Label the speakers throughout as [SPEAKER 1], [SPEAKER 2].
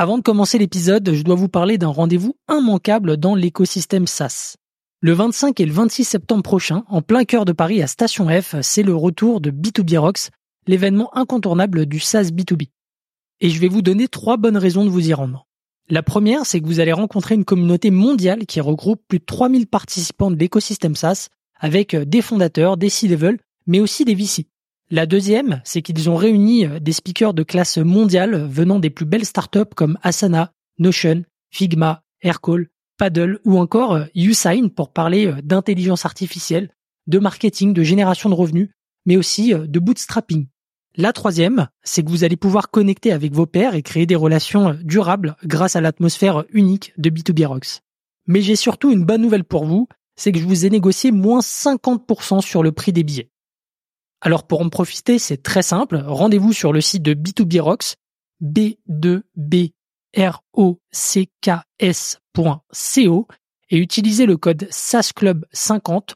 [SPEAKER 1] Avant de commencer l'épisode, je dois vous parler d'un rendez-vous immanquable dans l'écosystème SaaS. Le 25 et le 26 septembre prochain, en plein cœur de Paris à Station F, c'est le retour de B2B Rocks, l'événement incontournable du SaaS B2B. Et je vais vous donner trois bonnes raisons de vous y rendre. La première, c'est que vous allez rencontrer une communauté mondiale qui regroupe plus de 3000 participants de l'écosystème SaaS, avec des fondateurs, des C-level, mais aussi des VC. La deuxième, c'est qu'ils ont réuni des speakers de classe mondiale venant des plus belles startups comme Asana, Notion, Figma, Aircall, Paddle ou encore euh, Usign pour parler euh, d'intelligence artificielle, de marketing, de génération de revenus, mais aussi euh, de bootstrapping. La troisième, c'est que vous allez pouvoir connecter avec vos pairs et créer des relations durables grâce à l'atmosphère unique de B2B Rocks. Mais j'ai surtout une bonne nouvelle pour vous, c'est que je vous ai négocié moins 50% sur le prix des billets. Alors pour en profiter, c'est très simple, rendez-vous sur le site de B2B Rocks, B2B rocks.co et utilisez le code SASCLUB50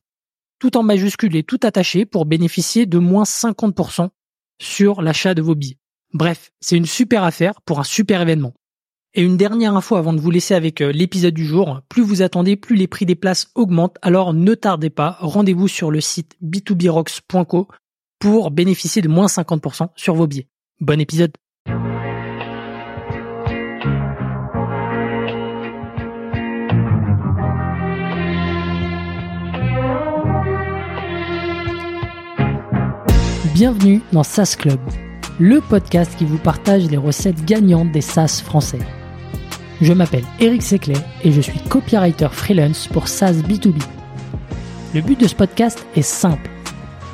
[SPEAKER 1] tout en majuscule et tout attaché pour bénéficier de moins 50% sur l'achat de vos billets. Bref, c'est une super affaire pour un super événement. Et une dernière info avant de vous laisser avec euh, l'épisode du jour, plus vous attendez, plus les prix des places augmentent, alors ne tardez pas, rendez-vous sur le site b2brocks.co pour bénéficier de moins 50% sur vos billets. Bon épisode Bienvenue dans SaaS Club, le podcast qui vous partage les recettes gagnantes des SaaS français. Je m'appelle Eric Seclet et je suis copywriter freelance pour SaaS B2B. Le but de ce podcast est simple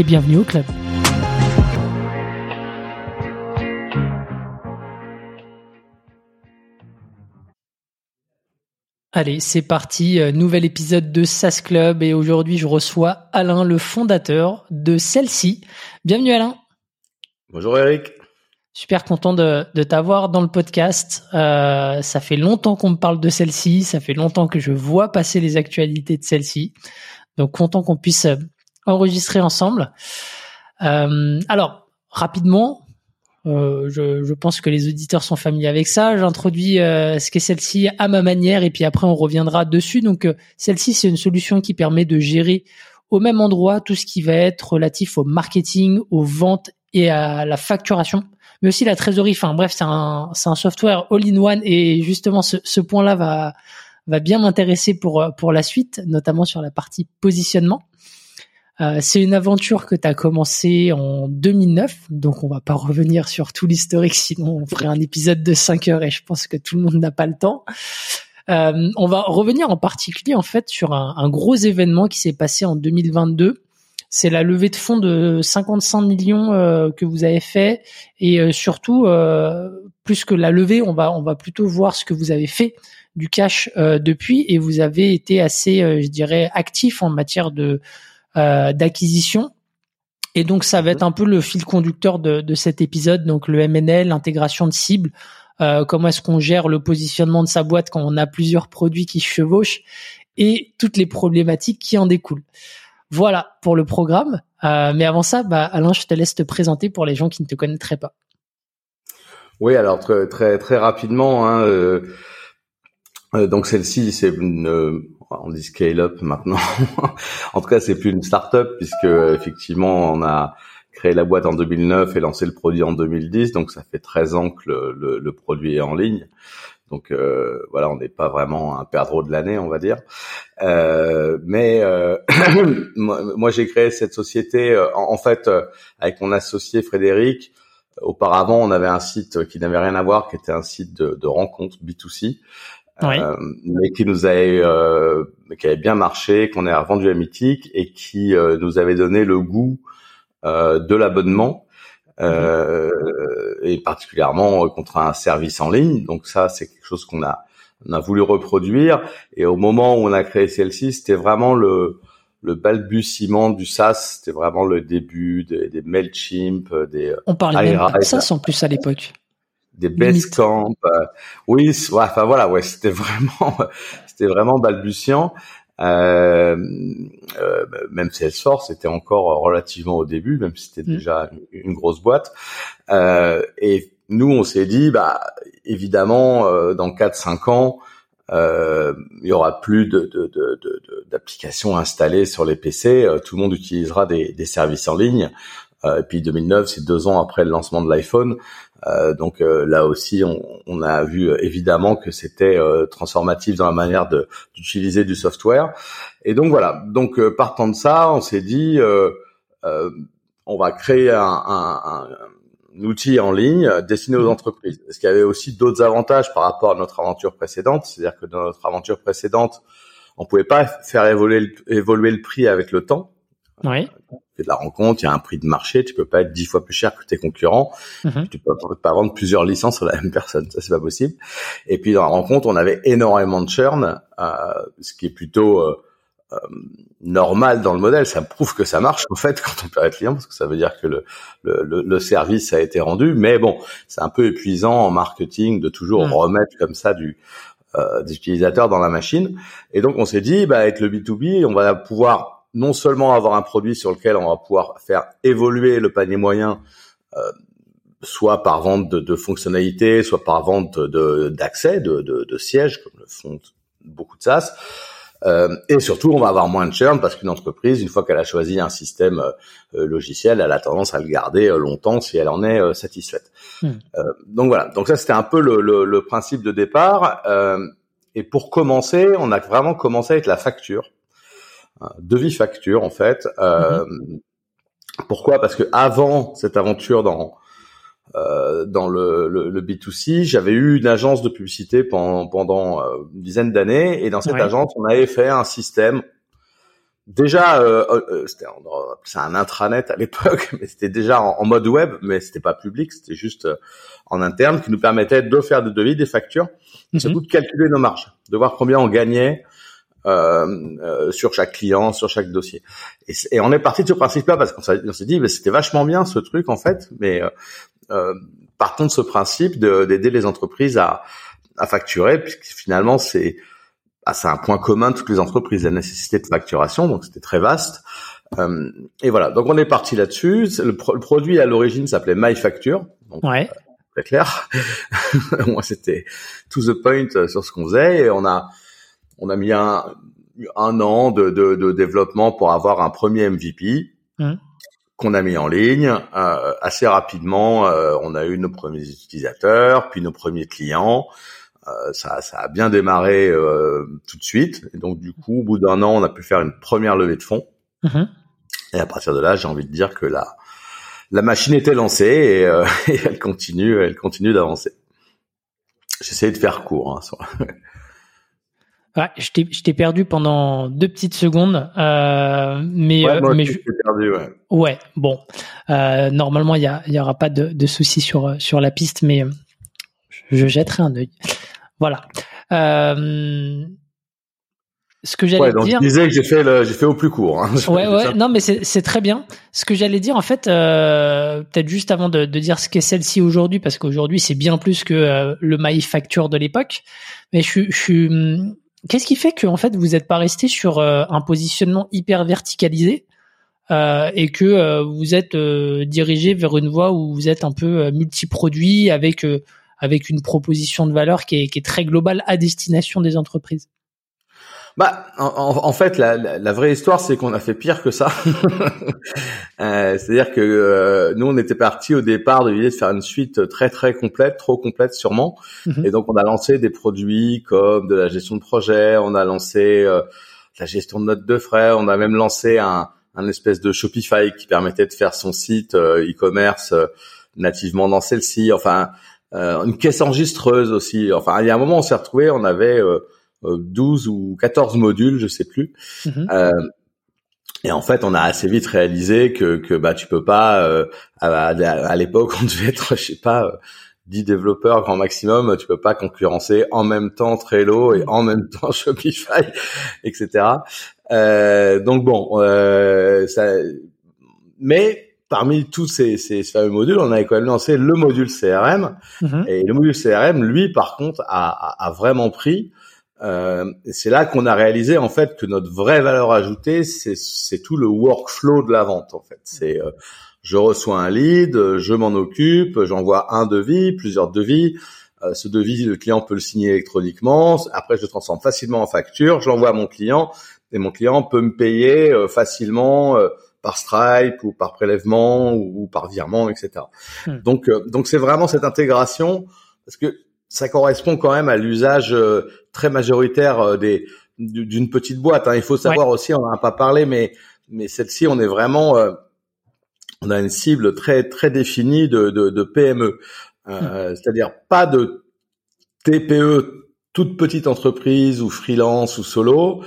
[SPEAKER 1] et bienvenue au club. Allez, c'est parti, euh, nouvel épisode de SAS Club et aujourd'hui je reçois Alain, le fondateur de celle-ci. Bienvenue Alain.
[SPEAKER 2] Bonjour Eric.
[SPEAKER 1] Super content de, t'avoir dans le podcast. Euh, ça fait longtemps qu'on me parle de celle-ci, ça fait longtemps que je vois passer les actualités de celle-ci. Donc content qu'on puisse euh, enregistrer ensemble. Euh, alors rapidement, je, pense que les auditeurs sont familiers avec ça. J'introduis ce qu'est celle-ci à ma manière et puis après on reviendra dessus. Donc celle-ci c'est une solution qui permet de gérer au même endroit tout ce qui va être relatif au marketing, aux ventes et à la facturation, mais aussi la trésorerie. Enfin bref, c'est un, c'est un software all-in-one et justement ce, ce point-là va, va bien m'intéresser pour, pour la suite, notamment sur la partie positionnement. Euh, c'est une aventure que tu as commencé en 2009, donc on va pas revenir sur tout l'historique, sinon on ferait un épisode de 5 heures et je pense que tout le monde n'a pas le temps. Euh, on va revenir en particulier en fait sur un, gros événement qui s'est passé en 2022 c'est la levée de fonds de 55 millions euh, que vous avez fait. Et euh, surtout plus que la levée, on va on va plutôt voir ce que vous avez fait du cash depuis. Et vous avez été assez, je dirais, actif en matière de d'acquisition. Et donc ça va être un peu le fil conducteur de, de cet épisode, donc le MNL, l'intégration de cibles, comment est-ce qu'on gère le positionnement de sa boîte quand on a plusieurs produits qui chevauchent et toutes les problématiques qui en découlent. Voilà pour le programme. Euh, mais avant ça, bah, Alain, je te laisse te présenter pour les gens qui ne te connaîtraient pas.
[SPEAKER 2] Oui, alors très très, très rapidement. Hein, euh, euh, donc celle-ci, c'est une, on dit scale up maintenant. en tout cas, c'est plus une start-up puisque effectivement, on a créé la boîte en 2009 et lancé le produit en 2010. Donc ça fait 13 ans que le, le produit est en ligne. Donc euh, voilà, on n'est pas vraiment un perdreau de l'année, on va dire. Euh, mais euh, moi, j'ai créé cette société en, fait avec mon associé Frédéric. Auparavant, on avait un site qui n'avait rien à voir, qui était un site de, de rencontres B2C, mais qui nous avait qui avait bien marché, qu'on a revendu à Mythique et qui nous avait donné le goût de l'abonnement euh, et particulièrement contre un service en ligne. Donc ça, c'est quelque chose qu'on a on a voulu reproduire. Et au moment où on a créé celle-ci, c'était vraiment le le balbutiement du SaaS, c'était vraiment le début des, des Mailchimp, des
[SPEAKER 1] On parlait même de SaaS en plus à l'époque.
[SPEAKER 2] Des Basecamp. Euh, oui, ouais, enfin voilà, ouais, c'était vraiment c'était vraiment balbutiant. Euh, euh, même Salesforce était encore relativement au début, même si c'était mm. déjà une, grosse boîte. Euh, et nous, on s'est dit, bah évidemment, euh, dans 4-5 ans, euh, il y aura plus de, d'applications installées sur les PC. Euh, tout le monde utilisera des, des services en ligne. et puis 2009, c'est deux ans après le lancement de l'iPhone. Euh, donc euh, là aussi, on, on, a vu évidemment que c'était euh, transformatif dans la manière d'utiliser du software. Et donc voilà. Donc partant de ça, on s'est dit, on va créer un, un, un, outil en ligne destiné aux entreprises. Parce qu'il y avait aussi d'autres avantages par rapport à notre aventure précédente. C'est-à-dire que dans notre aventure précédente, on pouvait pas faire évoluer évoluer le prix avec le temps.
[SPEAKER 1] Oui.
[SPEAKER 2] De la rencontre, il y a un prix de marché, tu peux pas être dix fois plus cher que tes concurrents, mhm. tu peux pas vendre plusieurs licences sur la même personne, ça c'est pas possible. Et puis dans la rencontre, on avait énormément de churn, euh, ce qui est plutôt euh, euh, normal dans le modèle. Ça prouve que ça marche en fait quand on peut être client, parce que ça veut dire que le, le, le service a été rendu. Mais bon, c'est un peu épuisant en marketing de toujours mhm. remettre comme ça du euh, des utilisateurs dans la machine. Et donc on s'est dit, bah, avec le B2B, on va pouvoir non seulement avoir un produit sur lequel on va pouvoir faire évoluer le panier moyen, euh, soit par vente de, de, fonctionnalités, soit par vente d'accès, de, de, de, sièges, comme le font beaucoup de SaaS. Euh, et surtout, on va avoir moins de churn parce qu'une entreprise, une fois qu'elle a choisi un système euh, logiciel, elle a tendance à le garder euh, longtemps si elle en est euh, satisfaite. Hmm. donc voilà. Donc ça, c'était un peu le, le, le, principe de départ. et pour commencer, on a vraiment commencé avec la facture devis facture en fait. Euh, mhm. Pourquoi? Parce que avant cette aventure dans euh, dans le, le, B2C, j'avais eu une agence de publicité pendant, pendant euh, une dizaine d'années, et dans cette agence, on avait fait un système. Déjà, euh, euh c'était un intranet à l'époque, mais c'était déjà en, mode web, mais c'était pas public, c'était juste en interne, qui nous permettait de faire des devis, des factures, mm surtout de calculer nos marges, de voir combien on gagnait euh, euh, sur chaque client, sur chaque dossier. Et, et on est parti de ce principe-là parce qu'on s'est dit, c'était vachement bien ce truc en fait, mais euh, euh partons de ce principe d'aider les entreprises à, à facturer, puisque finalement c'est ah, c'est un point commun de toutes les entreprises, la nécessité de facturation, donc c'était très vaste. Euh, et voilà, donc on est parti là-dessus. Le, le, produit à l'origine s'appelait MyFacture, donc
[SPEAKER 1] ouais.
[SPEAKER 2] très clair. Moi, c'était to the point sur ce qu'on faisait, et on a on a mis un, un an de, de, de, développement pour avoir un premier MVP mmh. qu'on a mis en ligne. Euh, assez rapidement, euh, on a eu nos premiers utilisateurs, puis nos premiers clients. Euh, ça, ça, a bien démarré euh, tout de suite. Et donc du coup, au bout d'un an, on a pu faire une première levée de fonds. Mmh. Et à partir de là, j'ai envie de dire que la la machine était lancée et, euh, et elle continue, elle continue d'avancer. J'essaie de faire court. Hein,
[SPEAKER 1] Ouais, je t'ai perdu pendant deux petites secondes, euh, mais
[SPEAKER 2] ouais,
[SPEAKER 1] euh,
[SPEAKER 2] mais je perdu, ouais.
[SPEAKER 1] Ouais, bon, euh, normalement il y, a, y aura pas de, de soucis sur sur la piste, mais je jetterai un œil. Voilà. Euh, ce que j'allais
[SPEAKER 2] ouais,
[SPEAKER 1] dire.
[SPEAKER 2] Je disais que j'ai fait le, j'ai fait au plus court. Hein.
[SPEAKER 1] Ouais, ouais. Non, mais c'est très bien. Ce que j'allais dire, en fait, euh, peut-être juste avant de, de dire ce qu'est celle-ci aujourd'hui, parce qu'aujourd'hui c'est bien plus que euh, le My Facture de l'époque. Mais je, je suis Qu'est-ce qui fait que en fait vous n'êtes pas resté sur euh, un positionnement hyper verticalisé euh, et que euh, vous êtes dirigé vers une voie où vous êtes un peu multiproduit avec avec une proposition de valeur qui est, qui est très globale à destination des entreprises?
[SPEAKER 2] Bah, en, fait, la, la, vraie histoire, c'est qu'on a fait pire que ça. euh, C'est-à-dire que euh, nous, on était parti au départ de l'idée de faire une suite très très complète, trop complète sûrement. Mhm. Et donc, on a lancé des produits comme de la gestion de projet, on a lancé euh, la gestion de notes de frais, on a même lancé un, un espèce de Shopify qui permettait de faire son site euh, e-commerce nativement dans celle-ci. Enfin, une caisse enregistreuse aussi. Enfin, il y a un moment, on s'est retrouvé, on avait 12 ou 14 modules, je sais plus. Mhm. Euh, et en fait, on a assez vite réalisé que, que bah tu peux pas. Euh, à, à l'époque, on devait être, je sais pas, 10 développeurs grand maximum. Tu peux pas concurrencer en même temps Trello et en même temps Shopify, etc. Euh, donc bon, euh, ça, mais parmi tous ces, ces, fameux modules, on avait quand même lancé le module CRM. Mm-hmm. Et le module CRM, lui, par contre, a, a, a vraiment pris. Euh, c'est là qu'on a réalisé en fait que notre vraie valeur ajoutée, c'est tout le workflow de la vente. En fait, c'est euh, je reçois un lead, je m'en occupe, j'envoie un devis, plusieurs devis. Euh, ce devis, le client peut le signer électroniquement. Après, je le transforme facilement en facture, je l'envoie à mon client et mon client peut me payer euh, facilement par Stripe ou par prélèvement ou, par virement, etc. Hmm. Donc, donc c'est vraiment cette intégration parce que ça correspond quand même à l'usage euh, très majoritaire euh, des d'une petite boîte. Hein. Il faut savoir aussi, on n'en a pas parlé, mais mais celle-ci, on est vraiment, euh, on a une cible très très définie de de, de PME, euh, hmm. c'est-à-dire pas de TPE, toute petite entreprise ou freelance ou solo.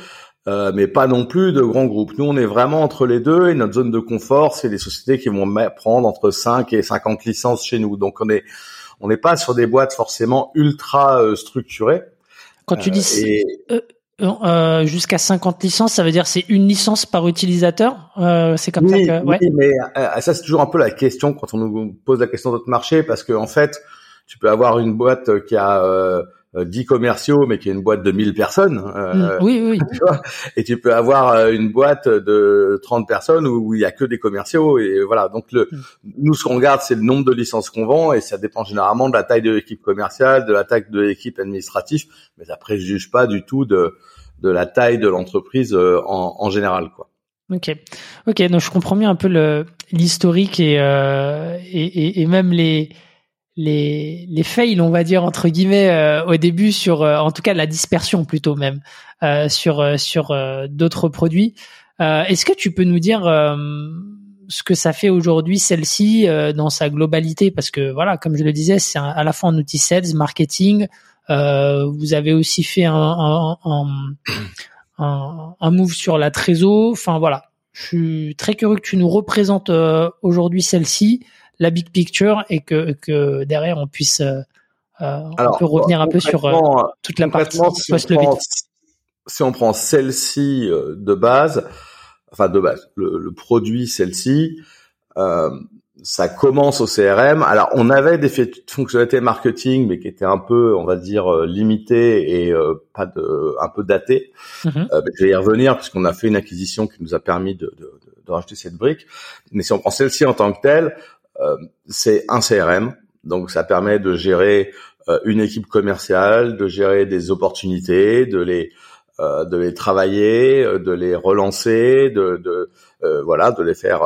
[SPEAKER 2] Euh, mais pas non plus de grands groupes. Nous, on est vraiment entre les deux et notre zone de confort, c'est les sociétés qui vont prendre entre 5 et 50 licences chez nous. Donc, on est on n'est pas sur des boîtes forcément ultra euh, structurées.
[SPEAKER 1] Quand tu dis euh, euh, jusqu'à 50 licences, ça veut dire c'est une licence par utilisateur. c'est comme ça que.
[SPEAKER 2] Oui, mais ça c'est toujours un peu la question quand on nous pose la question de notre marché parce que en fait, tu peux avoir une boîte qui a 10 euh, commerciaux mais qui est une boîte de 1000 personnes.
[SPEAKER 1] Euh, mm, oui, oui.
[SPEAKER 2] Tu vois et tu peux avoir euh, une boîte de 30 personnes où il y a que des commerciaux et voilà. Donc le, mm. nous ce qu'on regarde c'est le nombre de licences qu'on vend et ça dépend généralement de la taille de l'équipe commerciale, de la taille de l'équipe administrative, mais ça préjuge pas du tout de de la taille de l'entreprise en, en général quoi.
[SPEAKER 1] Ok, ok, donc je comprends bien un peu l'historique et, euh, et, et, et même les les les fails, on va dire entre guillemets euh, au début sur euh, en tout cas la dispersion plutôt même euh, sur sur d'autres produits. Est-ce que tu peux nous dire ce que ça fait aujourd'hui celle-ci dans sa globalité? Parce que voilà comme je le disais c'est à la fois un outil sales marketing. vous avez aussi fait un un, un, un move sur la trésor. Enfin voilà, je suis très curieux que tu nous représentes aujourd'hui celle-ci la big picture et que, que derrière on puisse euh, euh on peut revenir un peu sur euh, toute la partie
[SPEAKER 2] si on, si on prend celle-ci de base, enfin de base, le, produit celle-ci, ça commence au CRM. Alors, on avait des fonctionnalités marketing, mais qui étaient un peu, on va dire, limitées et pas de, un peu datées. Mm-hmm. je vais y revenir puisqu'on a fait une acquisition qui nous a permis de, de, de, rajouter cette brique. Mais si on prend celle-ci en tant que telle, c'est un CRM, donc ça permet de gérer euh, une équipe commerciale, de gérer des opportunités, de les euh, de les travailler, de les relancer, de, de voilà, de les faire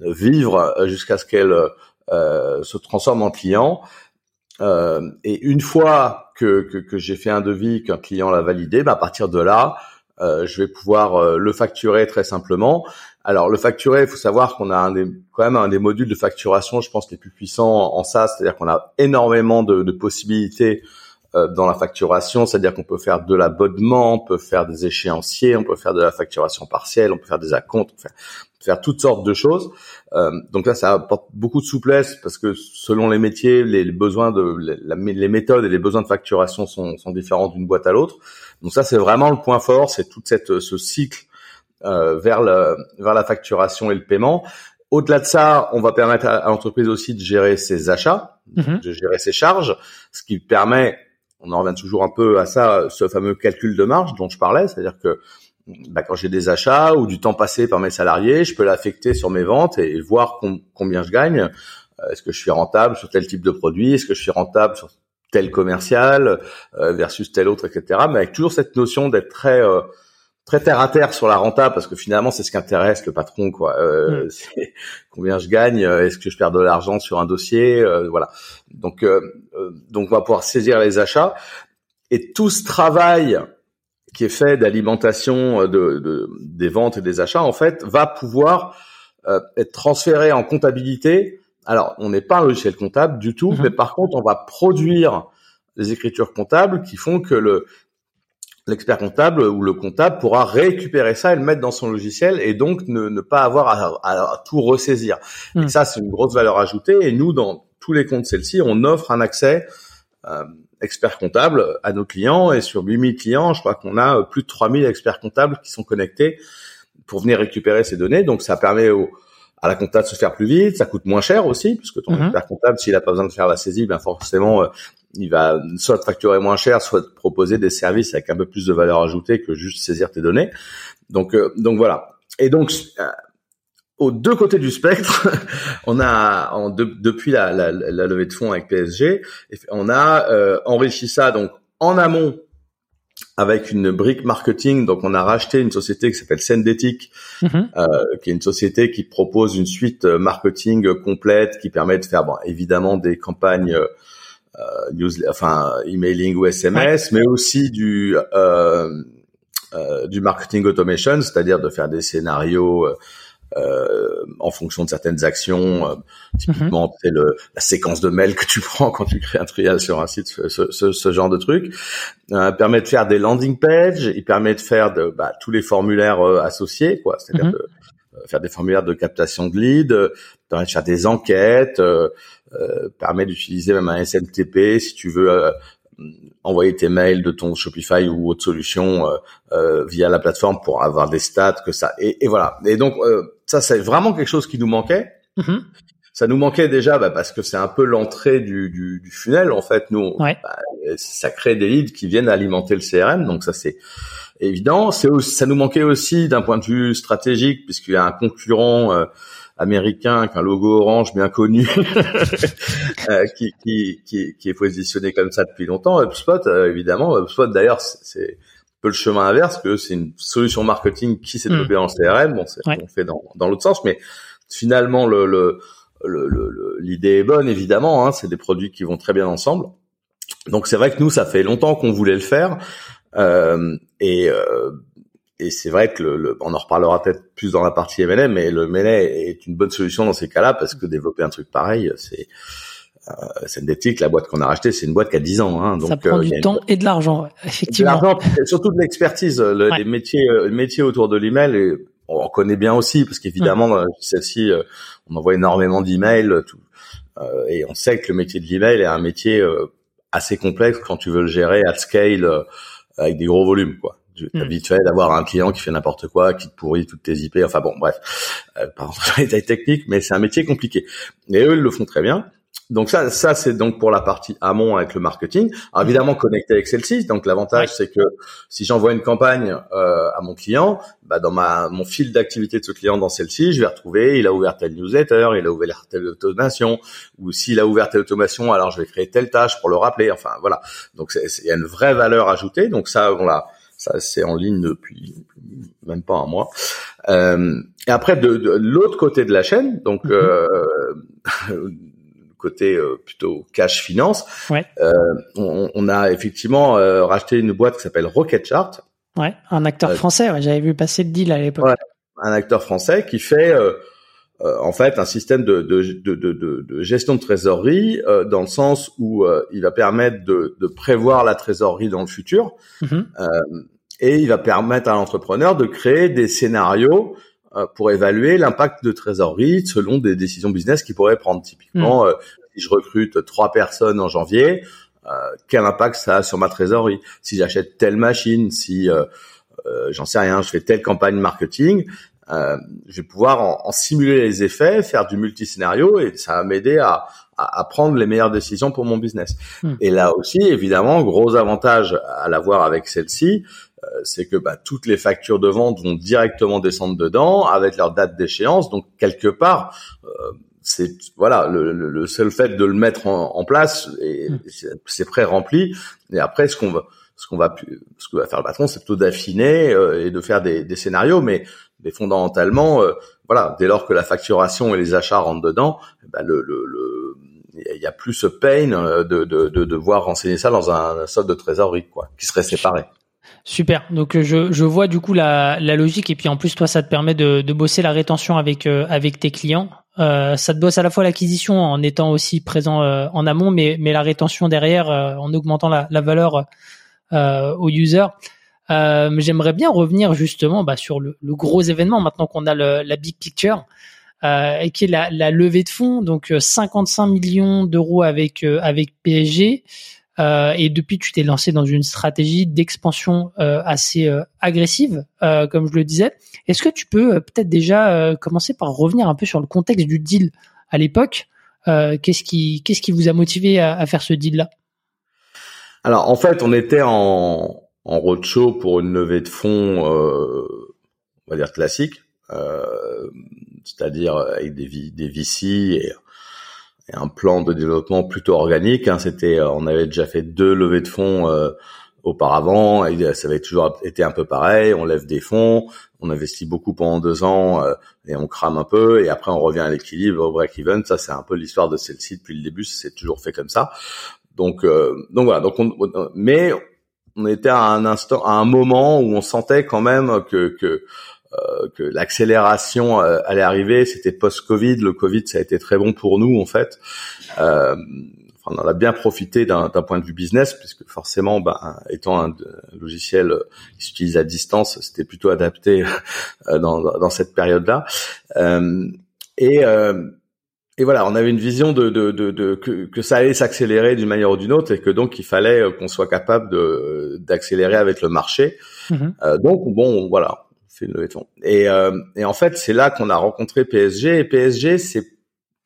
[SPEAKER 2] vivre jusqu'à ce qu'elles se transforment en clients. et une fois que, que, que j'ai fait un devis, qu'un client l'a validé, bah à partir de là, je vais pouvoir le facturer très simplement. Alors le facturé, il faut savoir qu'on a un des, quand même un des modules de facturation, je pense, les plus puissants en SaaS, c'est-à-dire qu'on a énormément de, de possibilités euh, dans la facturation, c'est-à-dire qu'on peut faire de l'abonnement, on peut faire des échéanciers, on peut faire de la facturation partielle, on peut faire des acomptes, on peut faire, toutes sortes de choses. Euh, donc là, ça apporte beaucoup de souplesse parce que selon les métiers, les, besoins de les méthodes et les besoins de facturation sont, sont différents d'une boîte à l'autre. Donc ça, c'est vraiment le point fort, c'est tout cette ce cycle vers, le, vers la facturation et le paiement. Au-delà de ça, on va permettre à, l'entreprise aussi de gérer ses achats, mhm. de gérer ses charges, ce qui permet, on en revient toujours un peu à ça, ce fameux calcul de marge dont je parlais, c'est-à-dire que bah, quand j'ai des achats ou du temps passé par mes salariés, je peux l'affecter sur mes ventes et voir combien je gagne. Euh, est-ce que je suis rentable sur tel type de produit? Est-ce que je suis rentable sur tel commercial euh, versus tel autre, etc. Mais avec toujours cette notion d'être très très terre à terre sur la renta parce que finalement c'est ce qui intéresse le patron quoi. Euh, mm. combien je gagne, euh, est-ce que je perds de l'argent sur un dossier, euh, voilà. Donc donc on va pouvoir saisir les achats et tout ce travail qui est fait d'alimentation de, des ventes et des achats en fait va pouvoir être transféré en comptabilité. Alors on n'est pas un logiciel comptable du tout, mm-hmm. mais par contre on va produire des écritures comptables qui font que le l'expert comptable ou le comptable pourra récupérer ça et le mettre dans son logiciel et donc ne, ne pas avoir à, tout ressaisir. Et hmm. ça, c'est une grosse valeur ajoutée. Et nous, dans tous les comptes celle-ci, on offre un accès euh, expert comptable à nos clients. Et sur 8000 clients, je crois qu'on a plus de 3000 experts comptables qui sont connectés pour venir récupérer ces données. Donc, ça permet au, à la comptable se faire plus vite, ça coûte moins cher aussi, puisque ton expert comptable, s'il a pas besoin de faire la saisie, ben forcément, euh, il va soit facturer moins cher, soit te proposer des services avec un peu plus de valeur ajoutée que juste saisir tes données. Donc, euh, donc voilà. Et donc, euh, aux deux côtés du spectre, on a en, depuis la, la, la, levée de fonds avec PSG, on a euh, enrichi ça donc en amont avec une brique marketing. Donc, on a racheté une société qui s'appelle Sendetic, mm-hmm. euh, qui est une société qui propose une suite marketing complète qui permet de faire, bon, évidemment, des campagnes euh, news, enfin emailing ou SMS, mais aussi du euh, euh, du marketing automation, c'est-à-dire de faire des scénarios euh, en fonction de certaines actions. Euh, typiquement, c'est le la séquence de mails que tu prends quand tu crées un trial sur un site, ce, ce, ce genre de truc. Euh, permet de faire des landing pages, il permet de faire de, bah, tous les formulaires associés, quoi. C'est-à-dire mhm. de faire des formulaires de captation de leads, permet de faire des enquêtes, euh, permet d'utiliser même un SMTP si tu veux euh, envoyer tes mails de ton Shopify ou autre solution euh, via la plateforme pour avoir des stats que ça et, et voilà et donc ça c'est vraiment quelque chose qui nous manquait mm-hmm. ça nous manquait déjà bah, parce que c'est un peu l'entrée du, du, du, funnel en fait nous bah, ça crée des leads qui viennent alimenter le CRM donc ça c'est évident c'est ça nous manquait aussi d'un point de vue stratégique puisqu'il y a un concurrent américain avec un logo orange bien connu euh, qui, qui, qui, qui, est positionné comme ça depuis longtemps. HubSpot, euh, évidemment, HubSpot d'ailleurs c'est peu le chemin inverse que c'est une solution marketing qui s'est développée mm. en CRM. Bon, c'est on fait dans, dans l'autre sens, mais finalement le, le l'idée est bonne évidemment. Hein, c'est des produits qui vont très bien ensemble. Donc c'est vrai que nous, ça fait longtemps qu'on voulait le faire. Euh, et euh, et c'est vrai que le, on en reparlera peut-être plus dans la partie MLM, mais le MLM est une bonne solution dans ces cas-là parce que développer un truc pareil, c'est euh, la boîte qu'on a rachetée, c'est une boîte qui a 10 ans. Hein,
[SPEAKER 1] donc, ça prend
[SPEAKER 2] euh,
[SPEAKER 1] du temps et de l'argent, effectivement.
[SPEAKER 2] De l'argent, surtout de l'expertise. Les métiers, euh, les métiers autour de l'email, et on connaît bien aussi parce qu'évidemment, celle-ci, euh, on envoie énormément d'emails, tout, et on sait que le métier de l'email est un métier assez complexe quand tu veux le gérer à scale avec des gros volumes, quoi. Tu es hmm. habitué d'avoir un client qui fait n'importe quoi, qui te pourrit toutes tes IP. Enfin bon, bref, euh, par exemple, les détails techniques, mais c'est un métier compliqué. Et eux, ils le font très bien. Donc ça, ça c'est donc pour la partie amont avec le marketing. Alors évidemment connecté avec celle-ci. Donc l'avantage c'est que si j'envoie une campagne euh, à mon client, bah, dans ma mon fil d'activité de ce client dans celle-ci, je vais retrouver il a ouvert telle newsletter, il a ouvert telle automation, ou s'il a ouvert telle automation, alors je vais créer telle tâche pour le rappeler. Enfin voilà. Donc il y a une vraie valeur ajoutée. Donc ça on l'a ça, c'est en ligne depuis même pas un mois. Euh, et après, de, de l'autre côté de la chaîne, donc mhm. euh, côté euh, plutôt cash finance, ouais. euh, on, on, a effectivement euh, racheté une boîte qui s'appelle Rocket Chart.
[SPEAKER 1] Ouais, un acteur euh, français. Ouais, J'avais vu passer le deal à l'époque. Ouais,
[SPEAKER 2] un acteur français qui fait euh, en fait un système de, de, de, de gestion de trésorerie euh, dans le sens où euh, il va permettre de, prévoir la trésorerie dans le futur mhm. et il va permettre à l'entrepreneur de créer des scénarios pour évaluer l'impact de trésorerie selon des décisions business qu'il pourrait prendre. Typiquement, mhm. si je recrute trois personnes en janvier, quel impact ça a sur ma trésorerie? Si j'achète telle machine, si j'en sais rien, je fais telle campagne marketing, euh, je vais pouvoir en, en, simuler les effets, faire du multiscénario et ça va m'aider à, à, à, prendre les meilleures décisions pour mon business. Hmm. Et là aussi, évidemment, gros avantage à l'avoir avec celle-ci, euh, c'est que bah, toutes les factures de vente vont directement descendre dedans avec leur date d'échéance. Donc quelque part, euh, c'est voilà le, le, seul fait de le mettre en, en place et hmm. c'est prêt rempli. Et après, ce qu'on va ce qu'on va ce que va faire le patron, c'est plutôt d'affiner euh, et de faire des, des scénarios, mais mais fondamentalement, euh, voilà, dès lors que la facturation et les achats rentrent dedans, ben le, le, le il y a plus ce pain euh, de, de, de devoir renseigner ça dans un solde de trésorerie, quoi, qui serait séparé.
[SPEAKER 1] Super. Donc je, je vois du coup la, la logique et puis en plus toi ça te permet de, de bosser la rétention avec euh, avec tes clients. Euh, ça te bosse à la fois l'acquisition en étant aussi présent en amont, mais mais la rétention derrière en augmentant la, la valeur aux users. Euh, j'aimerais bien revenir justement bah, sur le, le, gros événement maintenant qu'on a le, la big picture euh, et qui est la, la, levée de fonds, donc 55 millions d'euros avec avec PSG. Euh, et depuis, tu t'es lancé dans une stratégie d'expansion euh, assez euh, agressive, comme je le disais. Est-ce que tu peux peut-être déjà commencer par revenir un peu sur le contexte du deal à l'époque Qu'est-ce qui, qu'est-ce qui vous a motivé à, faire ce deal-là?
[SPEAKER 2] Alors, en fait, on était en, en roadshow pour une levée de fonds, on va dire classique, c'est-à-dire avec des, des VC et un plan de développement plutôt organique. Hein. C'était, euh, on avait déjà fait deux levées de fonds euh, auparavant, et ça avait toujours été un peu pareil. On lève des fonds, on investit beaucoup pendant deux ans euh, et on crame un peu, et après on revient à l'équilibre, au break-even. Ça, c'est un peu l'histoire de celle-ci depuis le début. C'est toujours fait comme ça. Donc, donc voilà. Donc, on, mais on était à un instant, à un moment où on sentait quand même que, que euh, que l'accélération euh, allait arriver. C'était post-Covid. Le Covid, ça a été très bon pour nous en fait. Euh, on en a bien profité d'un point de vue business, puisque forcément, ben, étant un, logiciel qui s'utilise à distance, c'était plutôt adapté dans, dans cette période-là. Euh, et, euh, et voilà, on avait une vision de, de, de, de que, que, ça allait s'accélérer d'une manière ou d'une autre, et que donc il fallait qu'on soit capable d'accélérer avec le marché. Mm-hmm. Euh, donc bon, voilà, et, euh, et en fait, c'est là qu'on a rencontré PSG. Et PSG, c'est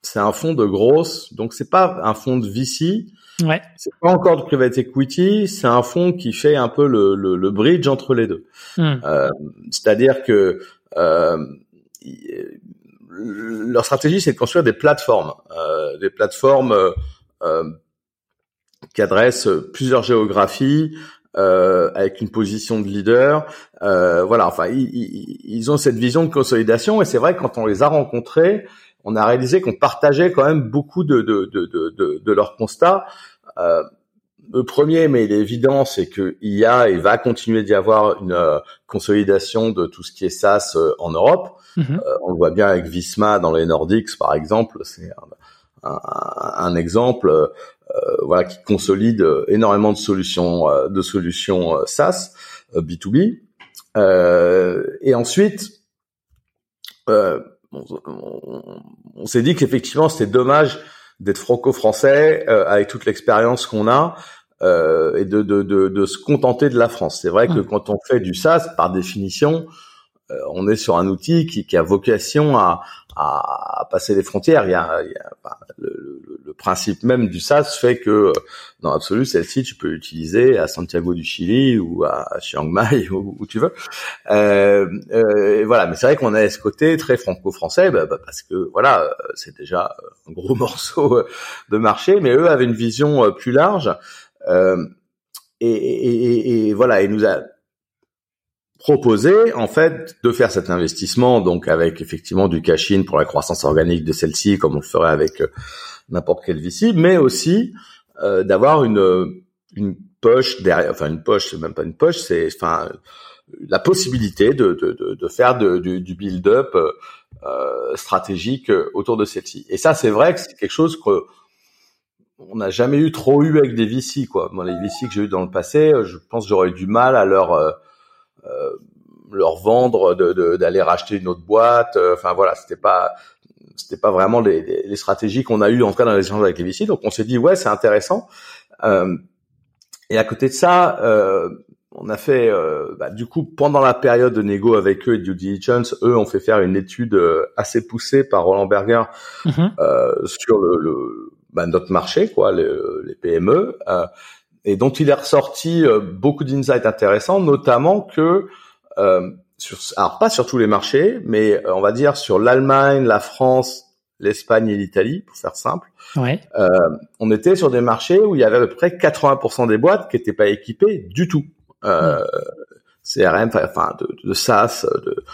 [SPEAKER 2] c'est un fonds de grosse, donc c'est pas un fonds de VC. Ouais. C'est pas encore de private equity. C'est un fonds qui fait un peu le, le, le bridge entre les deux. Hmm. Euh, C'est-à-dire que euh, leur stratégie, c'est de construire des plateformes, euh, des plateformes euh, euh qui adressent plusieurs géographies, euh, avec une position de leader. Euh, voilà, enfin, ils, ils, ont cette vision de consolidation et c'est vrai que quand on les a rencontrés, on a réalisé qu'on partageait quand même beaucoup de, de, de, de, de leurs constats. Euh, le premier, mais il est évident, c'est qu'il y a et va continuer d'y avoir une euh, consolidation de tout ce qui est SaaS euh, en Europe. Mm-hmm. Euh, on le voit bien avec Visma dans les Nordics, par exemple. C'est un, un, un, exemple. Euh, voilà, qui consolide euh, énormément de solutions, euh, de solutions SaaS B2B. et ensuite, on, on, s'est dit qu'effectivement c'était dommage d'être franco-français avec toute l'expérience qu'on a euh, et de, de, de, de, se contenter de la France. C'est vrai que quand on fait du SaaS, par définition, euh, on est sur un outil qui, qui a vocation à, à, passer les frontières. Il y a, il y a bah, le, le, principe même du SaaS fait que dans l'absolu, celle-ci, tu peux l'utiliser à Santiago du Chili ou à Chiang Mai ou où tu veux. Euh, euh, voilà, mais c'est vrai qu'on a ce côté très franco-français bah, bah, parce que voilà, c'est déjà un gros morceau de marché, mais eux avaient une vision plus large. Euh, et, et, et, et, voilà, il nous a proposé en fait de faire cet investissement donc avec effectivement du cash-in pour la croissance organique de celle-ci comme on le ferait avec euh, n'importe quel VC mais aussi euh, d'avoir une une poche derrière enfin une poche c'est même pas une poche c'est enfin la possibilité de de, de, faire de, du, build-up euh, stratégique autour de celle-ci et ça c'est vrai que c'est quelque chose que on n'a jamais eu trop eu avec des VC quoi. Moi, les VC que j'ai eu dans le passé, je pense j'aurais eu du mal à leur euh, leur vendre d'aller racheter une autre boîte. Euh, enfin voilà, c'était pas c'était pas vraiment les, les stratégies qu'on a eues en tout cas dans les échanges avec les VC. Donc on s'est dit ouais c'est intéressant. Euh, et à côté de ça, euh, on a fait euh, bah, du coup pendant la période de négo avec eux et due diligence, eux ont fait faire une étude assez poussée par Roland Berger euh, sur le, le bah, notre marché quoi, les, les PME et dont il est ressorti euh, beaucoup d'insights intéressants, notamment que euh, sur, alors pas sur tous les marchés, mais euh, on va dire sur l'Allemagne, la France, l'Espagne et l'Italie, pour faire simple. Ouais. Euh, on était sur des marchés où il y avait à peu près 80% des boîtes qui n'étaient pas équipées du tout. Euh, hmm. CRM, enfin de, de SaaS, de.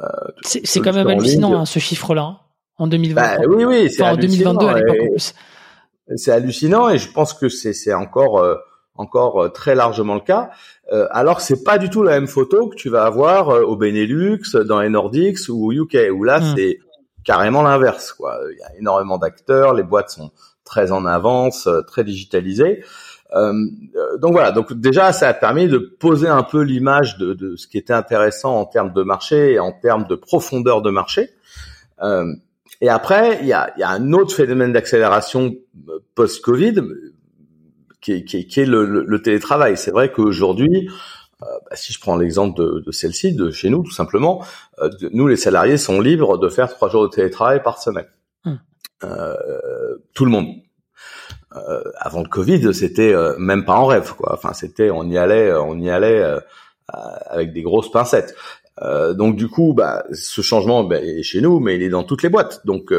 [SPEAKER 1] Euh, c'est quand même hallucinant hein, ce chiffre-là hein, en 2020. Bah,
[SPEAKER 2] oui, oui, c'est
[SPEAKER 1] en 2022 à l'époque
[SPEAKER 2] C'est hallucinant et je pense que c'est encore encore euh, très largement le cas. Euh, alors c'est pas du tout la même photo que tu vas avoir euh, au Benelux, dans les Nordics ou au UK, où là hmm. c'est carrément l'inverse. Quoi. Il y a énormément d'acteurs, les boîtes sont très en avance, très digitalisées. donc voilà, donc déjà ça a permis de poser un peu l'image de, de, ce qui était intéressant en termes de marché et en termes de profondeur de marché. et après, il y a, y a, un autre phénomène d'accélération post-Covid qui, qui, qui est le, le télétravail. C'est vrai qu'aujourd'hui, euh, bah, si je prends l'exemple de, de celle-ci, de chez nous, tout simplement, euh, nous les salariés sont libres de faire trois jours de télétravail par semaine. Hum. Euh, tout le monde. Euh, avant le Covid, c'était même pas en rêve, quoi. Enfin, c'était, on y allait, on y allait avec des grosses pincettes. donc du coup, bah, ce changement bah, est chez nous, mais il est dans toutes les boîtes. Donc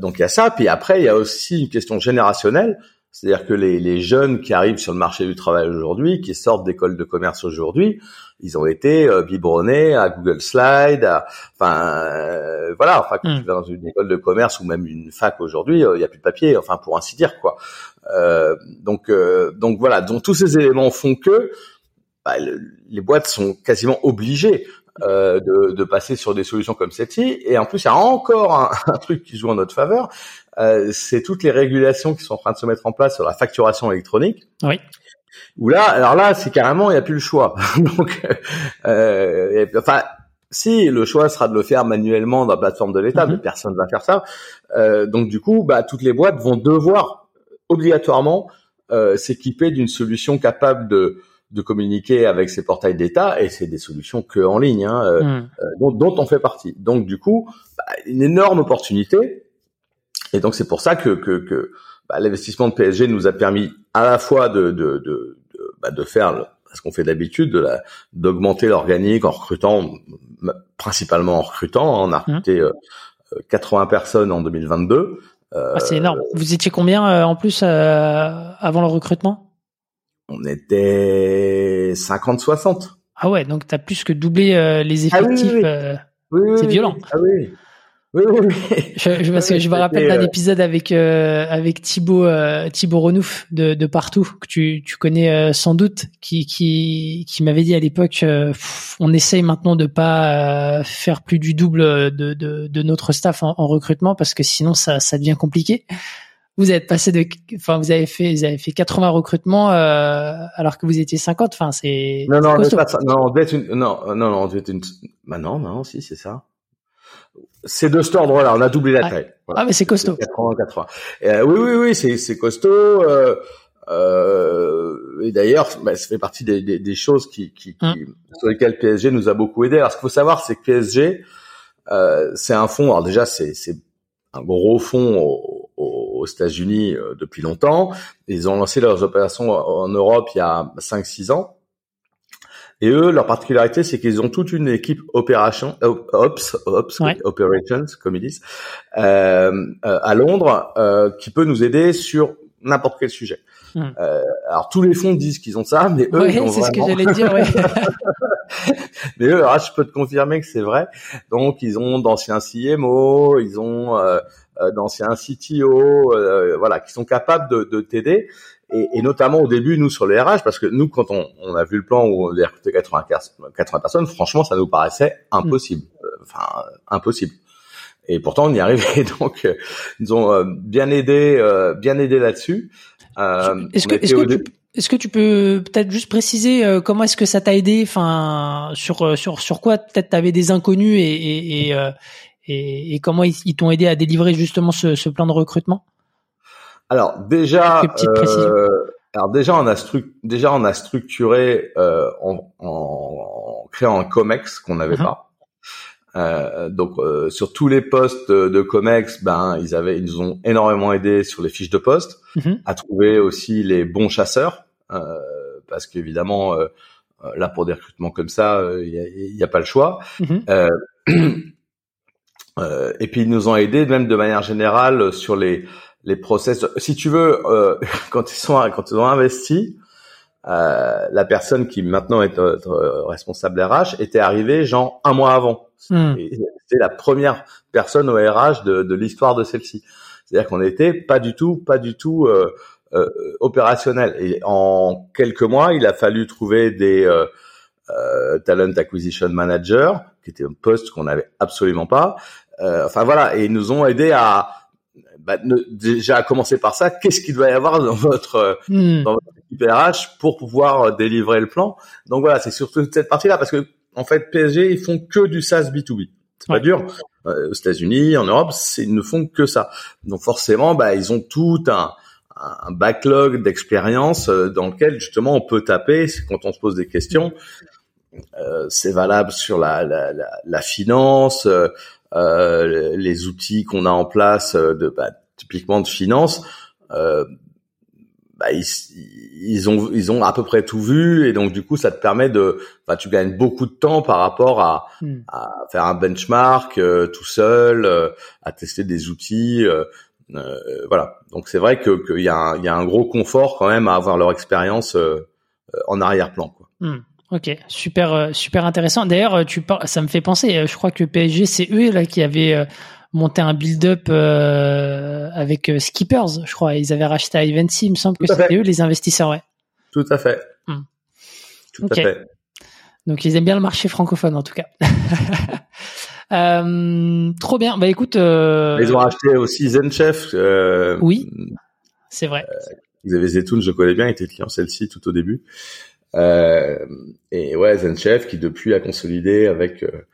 [SPEAKER 2] donc il y a ça. Puis après, il y a aussi une question générationnelle. C'est-à-dire que les, les, jeunes qui arrivent sur le marché du travail aujourd'hui, qui sortent d'écoles de commerce aujourd'hui, ils ont été euh, biberonnés à Google Slide, enfin euh, voilà, enfin quand hmm. tu vas dans une école de commerce ou même une fac aujourd'hui, euh, il n'y a plus de papier, enfin pour ainsi dire quoi. Euh, donc donc voilà, donc tous ces éléments font que bah, les boîtes sont quasiment obligées euh, de, de, passer sur des solutions comme celle-ci. Et en plus, il y a encore un, un, truc qui joue en notre faveur, euh, c'est toutes les régulations qui sont en train de se mettre en place sur la facturation électronique.
[SPEAKER 1] Oui.
[SPEAKER 2] Où là, alors là, c'est carrément, il n'y a plus le choix. Donc, euh, enfin, si le choix sera de le faire manuellement dans la plateforme de l'État, mais mhm. personne ne va faire ça. Euh, donc du coup, bah, toutes les boîtes vont devoir obligatoirement euh, s'équiper d'une solution capable de de communiquer avec ces portails d'État et c'est des solutions que en ligne hein, euh, mhm. euh, dont, dont, on fait partie. Donc du coup, bah, une énorme opportunité et donc c'est pour ça que, que, que bah, l'investissement de PSG nous a permis à la fois de, de, de, de, bah, de faire ce qu'on fait d'habitude, de la, d'augmenter l'organique en recrutant, principalement en recrutant. On a mmh. recruté 80 euh, personnes en 2022.
[SPEAKER 1] Ah, c'est énorme. Euh, Vous étiez combien euh, en plus avant le recrutement?
[SPEAKER 2] On était 50-60.
[SPEAKER 1] Ah ouais, donc tu as plus que doublé les ah effectifs.
[SPEAKER 2] oui,
[SPEAKER 1] c'est violent.
[SPEAKER 2] Ah oui. Oui, oui, oui.
[SPEAKER 1] Je, je, parce que je me rappelle d'un euh, épisode avec euh, avec Thibaut euh, Thibaut Renouf de, de partout que tu, tu connais euh, sans doute qui qui qui m'avait dit à l'époque on essaye maintenant de pas faire plus du double de de, de notre staff en, en, recrutement parce que sinon ça ça devient compliqué. Vous êtes passé de enfin vous avez fait vous avez fait 80 recrutements alors que vous étiez 50 enfin c'est
[SPEAKER 2] Non non, ça. non on devait être une non non non on devait être une bah non non si c'est ça. C'est de cet ordre-là. On a doublé la taille.
[SPEAKER 1] Ah, mais c'est costaud.
[SPEAKER 2] 80, 80. Euh, oui, oui, oui, c'est, c'est costaud. Euh, euh, et d'ailleurs, bah, ça fait partie des, des, des choses qui, qui, qui hum. sur lesquelles PSG nous a beaucoup aidé. Alors, ce qu'il faut savoir, c'est que PSG, euh, c'est un fonds. Alors déjà, c'est, c'est un gros fonds aux, aux États-Unis euh, depuis longtemps. Ils ont lancé leurs opérations en Europe il y a 5-6 ans. Et eux, leur particularité, c'est qu'ils ont toute une équipe opération, ops, ops, operations, comme ils disent, euh, euh, à Londres, euh, qui peut nous aider sur n'importe quel sujet. Hmm. Euh, alors tous les fonds disent qu'ils ont ça, mais eux,
[SPEAKER 1] ils ont c'est ce que j'allais dire. Ouais.
[SPEAKER 2] mais eux, alors, je peux te confirmer que c'est vrai. Donc ils ont d'anciens CMO, ils ont euh, euh, d'anciens CTO, voilà, qui sont capables de, de t'aider et, et, notamment au début, nous sur les RH, parce que nous, quand on, on a vu le plan où on avait recruté 80, 80 personnes, franchement, ça nous paraissait impossible, mm. euh, enfin impossible. Et pourtant, on y arrivait. Donc, euh, ils ont euh, bien aidé, bien aidé là-dessus.
[SPEAKER 1] est-ce que, est-ce que, tu, est-ce que tu peux peut-être juste préciser comment est-ce que ça t'a aidé, enfin sur sur sur quoi peut-être t'avais des inconnus et et, et, et, et comment ils, t'ont aidé à délivrer justement ce, ce plan de recrutement?
[SPEAKER 2] Alors déjà, euh, alors déjà on a déjà on a structuré euh, en, en, créant un Comex qu'on n'avait uh-huh. pas. Euh, donc euh, sur tous les postes de Comex, ben ils avaient, ils nous ont énormément aidé sur les fiches de poste, uh-huh. à trouver aussi les bons chasseurs, euh, parce qu'évidemment euh, là pour des recrutements comme ça, il n'y a, a, pas le choix. Uh-huh. et puis ils nous ont aidé même de manière générale sur les les process. Si tu veux, euh, quand ils sont quand ils ont investi, euh, la personne qui maintenant est euh, responsable RH était arrivée genre un mois avant. Hmm. C'était la première personne au RH de, de l'histoire de celle-ci. C'est-à-dire qu'on n'était pas du tout, pas du tout euh, euh, opérationnel. Et en quelques mois, il a fallu trouver des talent acquisition manager, qui était un poste qu'on n'avait absolument pas. enfin voilà, et ils nous ont aidé à bah, déjà à commencer par ça, qu'est-ce qu'il doit y avoir dans votre, hmm. dans votre équipe RH pour pouvoir délivrer le plan? Donc voilà, c'est surtout cette partie-là parce que en fait, PSG ils font que du SaaS B2B. C'est pas dur. aux États-Unis, en Europe, ils ne font que ça. Donc forcément, bah, ils ont tout un, un backlog d'expérience dans lequel justement on peut taper quand on se pose des questions. Euh, c'est valable sur la, la, la, la finance, euh, euh, les outils qu'on a en place de bah, typiquement de finance. Bah, ils, ils, ont ils ont à peu près tout vu et donc du coup ça te permet de bah, tu gagnes beaucoup de temps par rapport à, hmm. à faire un benchmark tout seul à tester des outils voilà donc c'est vrai que qu'il y a un, il y a un gros confort quand même à avoir leur expérience en arrière-plan quoi.
[SPEAKER 1] Hmm. Ok, super, euh, super intéressant. D'ailleurs, euh, tu ça me fait penser. Euh, je crois que PSG, c'est eux là qui avaient monté un build-up avec Skippers. Je crois, ils avaient racheté à. Il me semble que c'était eux les investisseurs, ouais.
[SPEAKER 2] Tout à fait. Hmm.
[SPEAKER 1] Tout à fait. Donc ils aiment bien le marché francophone en tout cas. trop bien. Bah écoute. Ils
[SPEAKER 2] ont racheté aussi ZenChef.
[SPEAKER 1] oui, c'est vrai.
[SPEAKER 2] Vous avez Zetoun, je connais bien, il était client celle-ci tout au début. Euh, et ouais, ZenChef qui depuis a consolidé avec euh,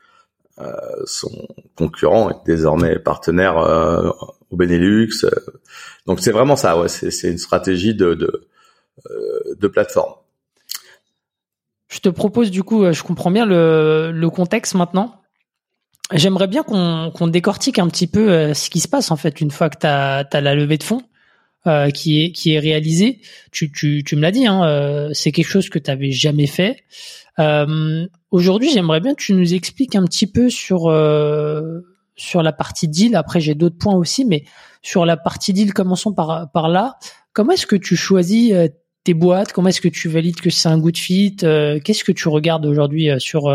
[SPEAKER 2] euh, son concurrent et désormais partenaire au Benelux. Donc c'est vraiment ça, ouais, c'est une stratégie de, de, de plateforme.
[SPEAKER 1] Je te propose du coup, je comprends bien le, le contexte maintenant. J'aimerais bien qu'on qu'on décortique un petit peu ce qui se passe en fait une fois que tu as, as, la levée de fonds. Euh, qui est qui est réalisé. Tu tu tu me l'as dit, hein, euh, c'est quelque chose que tu avais jamais fait. Euh, Aujourd'hui, j'aimerais bien que tu nous expliques un petit peu sur euh, sur la partie deal. Après, j'ai d'autres points aussi, mais sur la partie deal, commençons par par là. Comment est-ce que tu choisis tes boîtes? Comment est-ce que tu valides que c'est un good fit? Qu'est-ce que tu regardes aujourd'hui sur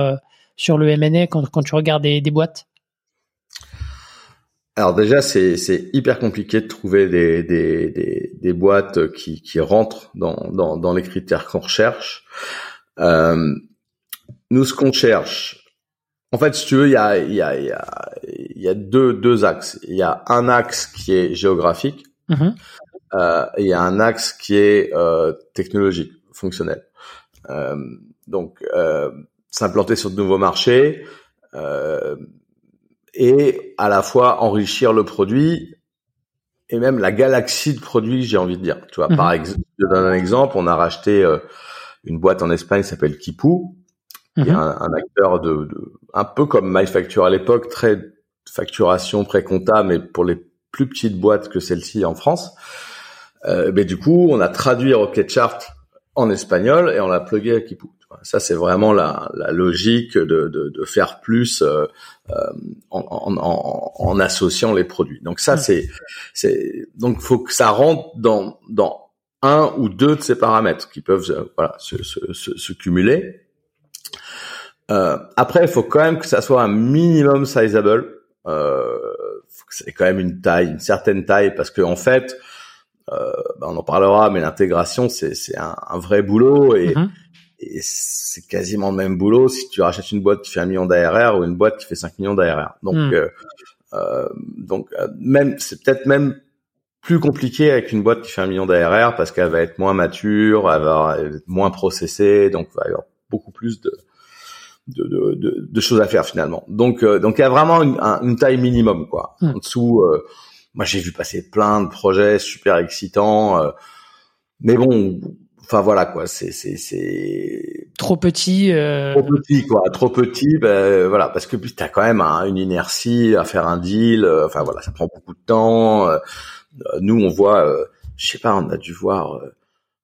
[SPEAKER 1] sur le M&A quand quand tu regardes des, des boîtes?
[SPEAKER 2] Alors déjà, c'est, c'est hyper compliqué de trouver des, des, des, des boîtes qui, qui rentrent dans, dans, dans les critères qu'on recherche. Euh, nous, ce qu'on cherche, en fait, si tu veux, il y a, il y a, il y a, il y a deux, deux axes. Il y a un axe qui est géographique mm-hmm. euh, et il y a un axe qui est euh, technologique, fonctionnel. Euh, donc, euh, s'implanter sur de nouveaux marchés. Euh, et à la fois enrichir le produit et même la galaxie de produits, j'ai envie de dire. Tu vois, par mhm. exemple, je donne un exemple, on a racheté euh, une boîte en Espagne qui s'appelle Kipu, qui est mhm. un, acteur de, de, un peu comme MyFacture à l'époque, très facturation pré-compta, mais pour les plus petites boîtes que celle-ci en France. Euh, mais du coup, on a traduit Rocket Chart en espagnol et on l'a plugué à Kipu. Ça, c'est vraiment la, la logique de, de, de, faire plus euh, euh en, en, en, associant les produits. Donc ça, c'est c'est donc faut que ça rentre dans dans un ou deux de ces paramètres qui peuvent euh, voilà se, se, se, cumuler. Euh, après, il faut quand même que ça soit un minimum sizable. Euh, c'est quand même une taille, une certaine taille, parce que en fait, euh, ben, on en parlera, mais l'intégration c'est c'est un, un, vrai boulot et mm-hmm et c'est quasiment le même boulot si tu rachètes une boîte qui fait un million d'ARR ou une boîte qui fait 5 millions d'ARR. Donc, hmm. euh, euh, donc euh, même c'est peut-être même plus compliqué avec une boîte qui fait un million d'ARR parce qu'elle va être moins mature, elle va être moins processée, donc il va y avoir beaucoup plus de de, de, de, choses à faire finalement. Donc, euh, donc il y a vraiment une, une taille minimum quoi. Hmm. En dessous, moi j'ai vu passer plein de projets super excitants, mais bon, enfin voilà quoi c'est c'est c'est
[SPEAKER 1] trop petit
[SPEAKER 2] euh... trop petit quoi trop petit ben voilà parce que puis t'as quand même une inertie à faire un deal euh, enfin voilà ça prend beaucoup de temps euh, nous on voit euh, je sais pas on a dû voir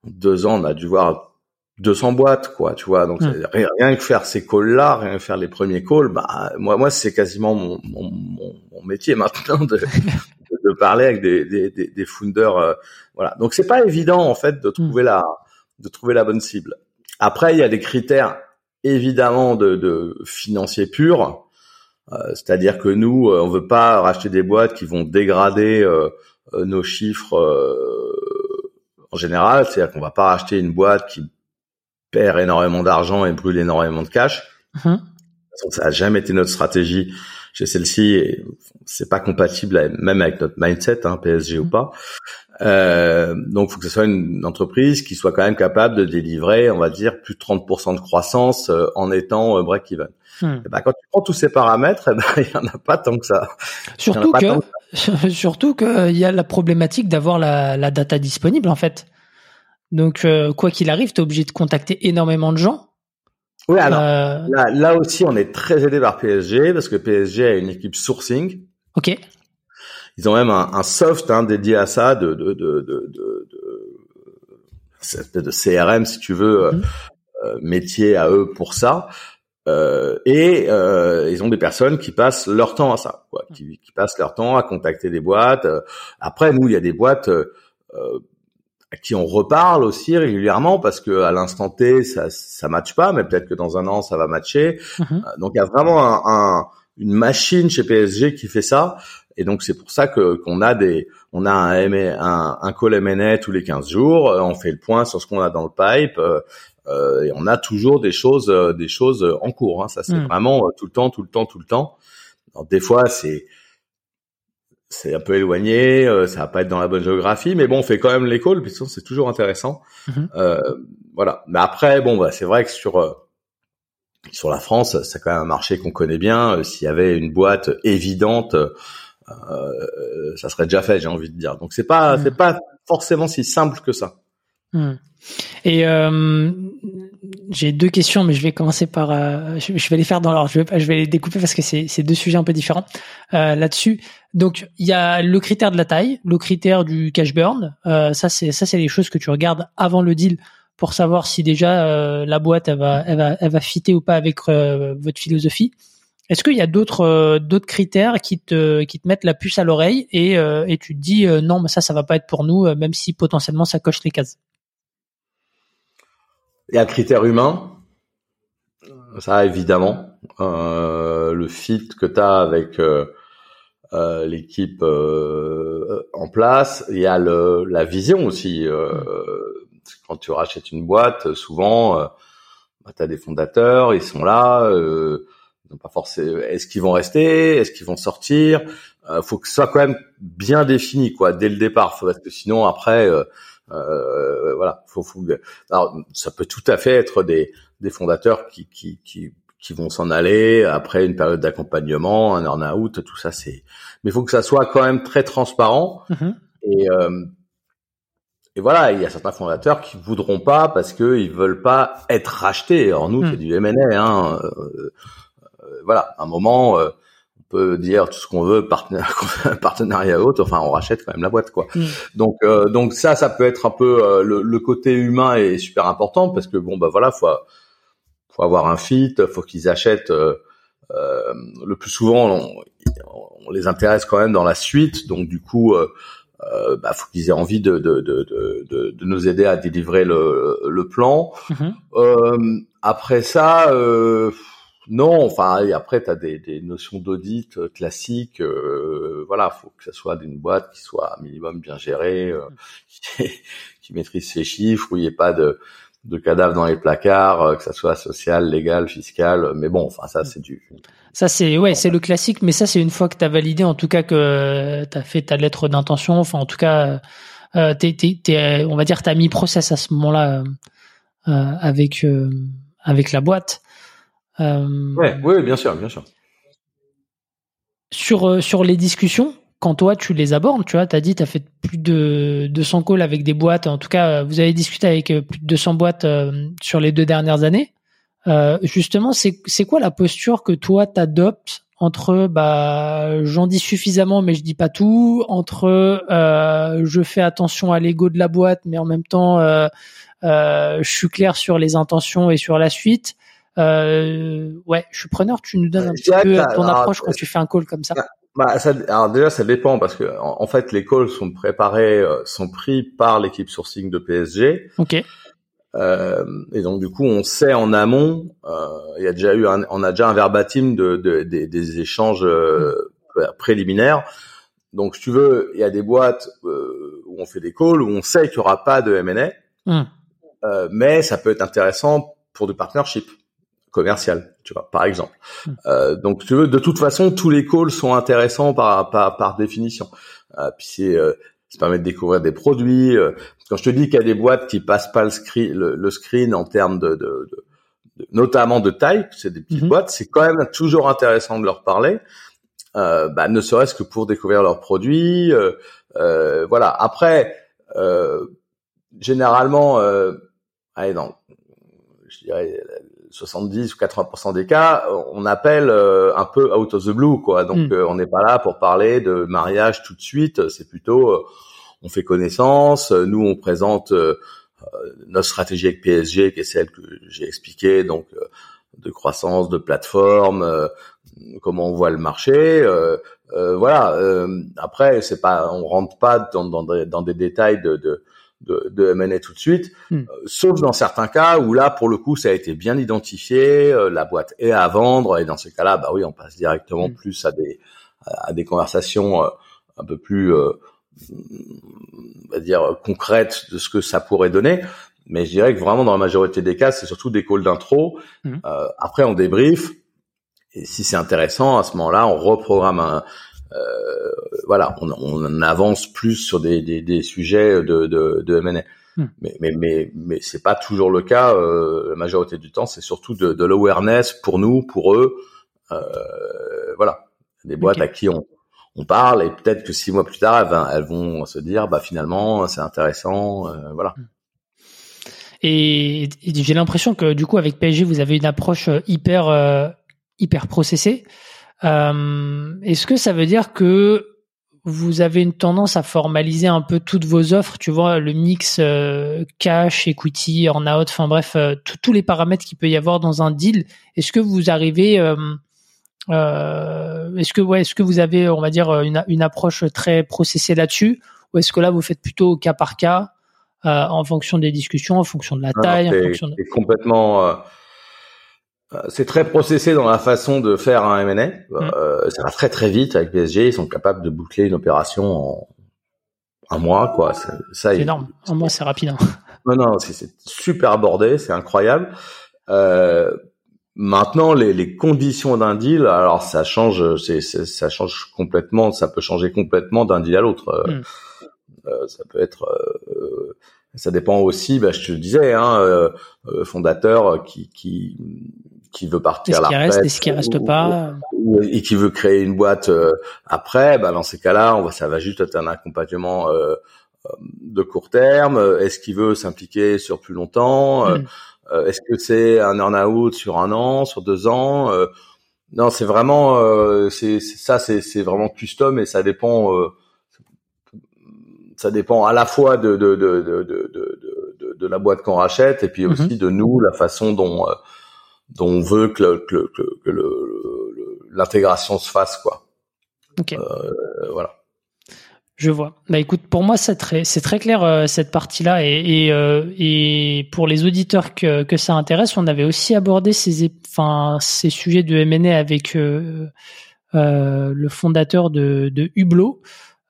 [SPEAKER 2] en deux ans on a dû voir 200 boîtes quoi tu vois donc rien, que faire ces calls là rien que faire les premiers calls bah moi moi c'est quasiment mon, mon, mon, métier maintenant de de parler avec des des des, des founders voilà donc c'est pas évident en fait de hmm. trouver la de trouver la bonne cible. Après, il y a des critères évidemment de, de financiers purs, euh, c'est-à-dire que nous, euh, on veut pas racheter des boîtes qui vont dégrader euh, nos chiffres en général, c'est-à-dire qu'on va pas racheter une boîte qui perd énormément d'argent et brûle énormément de cash. Mhm. Ça a jamais été notre stratégie chez celle-ci et c'est pas compatible même avec notre mindset, hein, PSG ou mm. pas. Euh, donc, il faut que ce soit une entreprise qui soit quand même capable de délivrer, on va dire, plus de 30% de croissance euh, en étant euh, break-even. Hmm. Eh ben, quand tu prends tous ces paramètres, eh ben, il y en a pas tant que ça.
[SPEAKER 1] Surtout que, surtout qu'il y a la problématique d'avoir la, la, data disponible en fait. Donc, quoi qu'il arrive, tu es obligé de contacter énormément de gens.
[SPEAKER 2] Oui, alors là, là aussi, on est très aidé par PSG parce que PSG a une équipe sourcing.
[SPEAKER 1] Ok
[SPEAKER 2] ils ont même un, un soft hein, dédié à ça, de, de, de, de, de, de CRM si tu veux, euh, mhm. euh, métier à eux pour ça. Euh, et euh, ils ont des personnes qui passent leur temps à ça, quoi, qui, qui passent leur temps à contacter des boîtes. Après, nous, il y a des boîtes euh, à qui on reparle aussi régulièrement parce que à l'instant T, ça ça matche pas, mais peut-être que dans un an, ça va matcher. Mhm. Donc, il y a vraiment un, un, une machine chez PSG qui fait ça. Et donc c'est pour ça que qu'on a des, on a un, un, un call M&A tous les 15 jours. Euh, on fait le point sur ce qu'on a dans le pipe. Euh, euh, et on a toujours des choses, des choses en cours. Hein. Ça c'est hmm. vraiment tout le temps, tout le temps, tout le temps. Alors, des fois c'est c'est un peu éloigné, ça va pas être dans la bonne géographie, mais bon, on fait quand même les calls, puisque c'est toujours intéressant. Mhm. Euh, voilà. Mais après, bon, bah, c'est vrai que sur sur la France, c'est quand même un marché qu'on connaît bien. S'il y avait une boîte évidente euh, ça serait déjà fait, j'ai envie de dire. Donc c'est pas hmm. c'est pas forcément si simple que ça.
[SPEAKER 1] Hmm. Et euh, j'ai deux questions, mais je vais commencer par. Euh, je, vais les faire dans l'ordre. Je vais, je vais les découper parce que c'est deux sujets un peu différents euh, là-dessus. Donc il y a le critère de la taille, le critère du cash burn. Euh, ça c'est ça c'est les choses que tu regardes avant le deal pour savoir si déjà la boîte elle va elle va elle va fitter ou pas avec votre philosophie. Est-ce qu'il y a d'autres euh, d'autres critères qui te qui te mettent la puce à l'oreille et euh, et tu te dis euh, non mais ça ça va pas être pour nous même si potentiellement ça coche les cases?
[SPEAKER 2] Il y a le critère humain. Ça évidemment le fit que tu as avec l'équipe en place, il y a la vision aussi quand tu rachètes une boîte, souvent bah, tu as des fondateurs, ils sont là pas forcément. Est-ce qu'ils vont rester Est-ce qu'ils vont sortir? Euh, Faut que ce soit quand même bien défini, quoi, dès le départ, parce que sinon après, euh, euh, voilà, faut, faut. Alors, ça peut tout à fait être des des fondateurs qui qui qui qui vont s'en aller après une période d'accompagnement, un earn-out, tout ça, c'est. Mais il faut que ça soit quand même très transparent. Mm-hmm. Et euh, et voilà, il y a certains fondateurs qui voudront pas parce que ils veulent pas être rachetés. Alors nous, mm. c'est du M&A, hein. Euh, voilà, à un moment, euh, on peut dire tout ce qu'on veut, partenariat, partenariat haute, enfin, on rachète quand même la boîte, quoi. Mm. Donc, euh, donc ça, ça peut être un peu le, côté humain est super important parce que bon, bah voilà, faut faut avoir un fit, faut qu'ils achètent. le plus souvent, on, les intéresse quand même dans la suite, donc du coup. Euh, bah, faut qu'ils aient envie de, de, de, de, de nous aider à délivrer le, le plan. Mm-hmm. Euh, après ça, euh, non, enfin, et après, tu as des, des, notions d'audit euh, classiques. Euh, voilà, faut que ça soit d'une boîte qui soit un minimum bien gérée, euh, qui, maîtrise ses chiffres, où il n'y ait pas de, de cadavres dans les placards, euh, que ça soit social, légal, fiscal. Mais bon, enfin, ça, c'est du...
[SPEAKER 1] Ça, c'est ouais, c'est le classique, mais ça, c'est une fois que tu as validé, en tout cas, que tu as fait ta lettre d'intention, enfin, en tout cas, euh, t'es, t'es, on va dire, tu as mis process à ce moment-là avec, avec la boîte.
[SPEAKER 2] Euh, ouais, oui, bien sûr, bien sûr.
[SPEAKER 1] Sur, euh, sur les discussions, quand toi tu les abordes, tu vois, tu as dit tu as fait plus de 200 calls avec des boîtes, en tout cas, vous avez discuté avec plus de 200 boîtes euh, sur les deux dernières années. justement, c'est quoi la posture que toi t'adoptes entre bah j'en dis suffisamment mais je dis pas tout, entre je fais attention à l'ego de la boîte mais en même temps je suis clair sur les intentions et sur la suite. Euh, ouais, je suis preneur. Tu nous donnes un petit peu ton approche quand tu fais un call comme ça.
[SPEAKER 2] Bah, ça, alors déjà, ça dépend parce que en, fait, les calls sont préparés, euh, sont pris par l'équipe sourcing de PSG.
[SPEAKER 1] Ok.
[SPEAKER 2] Euh, et donc du coup, on sait en amont. Euh, il y a déjà eu, un, on a déjà un verbatim de, de, des échanges euh, préliminaires. Donc, si tu veux, il y a des boîtes euh, où on fait des calls où on sait qu'il y aura pas de M&A, hmm. mais ça peut être intéressant pour du partnership. Commercial, tu vois, par exemple. Hmm. Euh, donc, tu veux, de toute façon, tous les calls sont intéressants par par, par définition. Euh, puis c'est euh, ça permet de découvrir des produits. Euh, quand je te dis qu'il y a des boîtes qui passent pas le screen, le, screen en termes de, de, de, notamment de taille, c'est des petites mhm. boîtes, c'est quand même toujours intéressant de leur parler. Euh, bah, ne serait-ce que pour découvrir leurs produits. Euh, euh, voilà. Après, euh, généralement, allez, dans, je dirais 70 ou 80% des cas, on appelle un peu out of the blue, quoi. Donc, mm. on n'est pas là pour parler de mariage tout de suite. C'est plutôt, on fait connaissance. Nous, on présente notre stratégie avec PSG, qui est celle que j'ai expliquée, donc de croissance, de plateforme, comment on voit le marché. Euh, euh, voilà. Euh, après, c'est pas, on rentre pas dans, dans, dans des détails de, de de, de M&A tout de suite, hmm. sauf dans certains cas où là, pour le coup, ça a été bien identifié, la boîte est à vendre, et dans ces cas-là, bah oui, on passe directement hmm. plus à des à des conversations un peu plus, on va dire, concrètes de ce que ça pourrait donner. Mais je dirais que vraiment, dans la majorité des cas, c'est surtout des calls d'intro. Hmm. après, on débrief, et si c'est intéressant, à ce moment-là, on reprogramme un, euh, voilà, on, on, avance plus sur des, des, des sujets de, de, de M&A. Hmm. Mais, mais, mais, mais c'est pas toujours le cas. Euh, la majorité du temps, c'est surtout de, de l'awareness pour nous, pour eux. Euh, voilà, des boîtes à qui on, on parle et peut-être que six mois plus tard, elles, elles vont se dire, bah finalement, c'est intéressant. Euh, voilà. Hmm.
[SPEAKER 1] Et, et j'ai l'impression que du coup, avec PSG, vous avez une approche hyper euh, hyper processé. Euh, est-ce que ça veut dire que vous avez une tendance à formaliser un peu toutes vos offres, tu vois, le mix euh, cash, equity, en out, enfin bref, euh, tous les paramètres qu'il peut y avoir dans un deal? Est-ce que vous arrivez, est-ce que ouais, est-ce que vous avez, on va dire, une, une approche très processée là-dessus, ou est-ce que là vous faites plutôt au cas par cas, en fonction des discussions, en fonction de la taille, en fonction de...
[SPEAKER 2] complètement c'est très processé dans la façon de faire un M&A. Mm. Euh, ça va très très vite avec PSG. Ils sont capables de boucler une opération en un mois, quoi.
[SPEAKER 1] Ça, c'est énorme. Un mois, c'est rapide. Hein.
[SPEAKER 2] Non, non, c'est super abordé, c'est incroyable. Euh, maintenant, les, les conditions d'un deal, alors ça change, c'est, ça change complètement. Ça peut changer complètement d'un deal à l'autre. Mm. Euh, ça peut être euh, ça dépend aussi, bah, je te le disais, hein, euh, fondateur qui, qui qui veut partir
[SPEAKER 1] à la retraite, reste, est-ce qui reste pas
[SPEAKER 2] et qui veut créer une boîte euh, après, bah dans ces cas-là, on va ça va juste être un accompagnement euh, euh de court terme. Est-ce qu'il veut s'impliquer sur plus longtemps mm. euh, Est-ce que c'est un earn-out sur un an, sur deux ans Non, c'est vraiment c'est ça, c'est c'est vraiment custom et ça dépend ça dépend à la fois de de de de de, de, de la boîte qu'on rachète et puis mm-hmm. aussi de nous, la façon dont dont on veut que, l'intégration se fasse quoi.
[SPEAKER 1] Ok. Euh, voilà. Je vois. Bah écoute, pour moi c'est très c'est très clair euh, cette partie-là et et, euh, et pour les auditeurs que que ça intéresse, on avait aussi abordé ces enfin ces sujets de M&A avec le fondateur de de Hublot.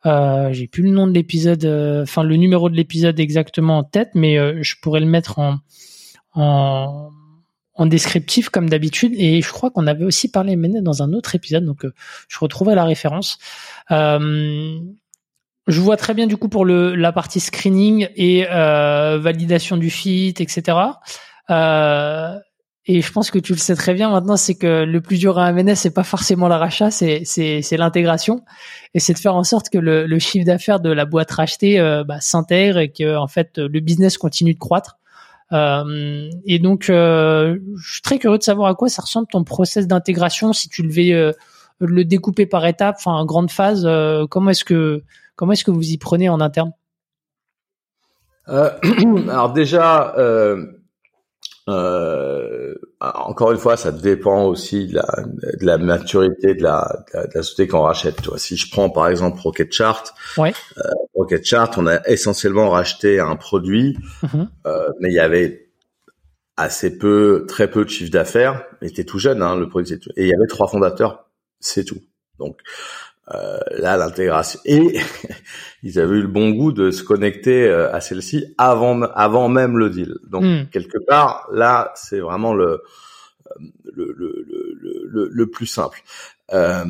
[SPEAKER 1] J'ai plus le nom de l'épisode, enfin le numéro de l'épisode exactement en tête, mais je pourrais le mettre en en en descriptif comme d'habitude et je crois qu'on avait aussi parlé M&A dans un autre épisode donc euh, je retrouvais la référence. Euh, je vois très bien du coup pour le la partie screening et euh, validation du fit, etc. Euh, et je pense que tu le sais très bien maintenant, c'est que le plus dur à M&A, c'est pas forcément l'arrachat, c'est c'est c'est l'intégration et c'est de faire en sorte que le, le chiffre d'affaires de la boîte rachetée euh, bah, s'intègre et que en fait le business continue de croître. Euh, et donc, euh, je suis très curieux de savoir à quoi ça ressemble ton process d'intégration, si tu devais euh, le découper par étapes, enfin en grande phase. comment est-ce que comment est-ce que vous y prenez en interne?
[SPEAKER 2] Alors déjà, euh, encore une fois, ça dépend aussi de la, de la maturité de la, de la, société qu'on rachète. Tu si je prends par exemple Rocket Chart,
[SPEAKER 1] ouais.
[SPEAKER 2] euh, Rocket Chart, on a essentiellement racheté un produit, mm-hmm. euh, mais il y avait assez peu, très peu de chiffre d'affaires. Il était tout jeune, hein, le produit, et il y avait trois fondateurs, c'est tout. Donc euh, là, l'intégration et ils avaient eu le bon goût de se connecter euh, à celle-ci avant avant même le deal. Donc hmm. quelque part, là, c'est vraiment le le, le, le, le, plus simple. Euh,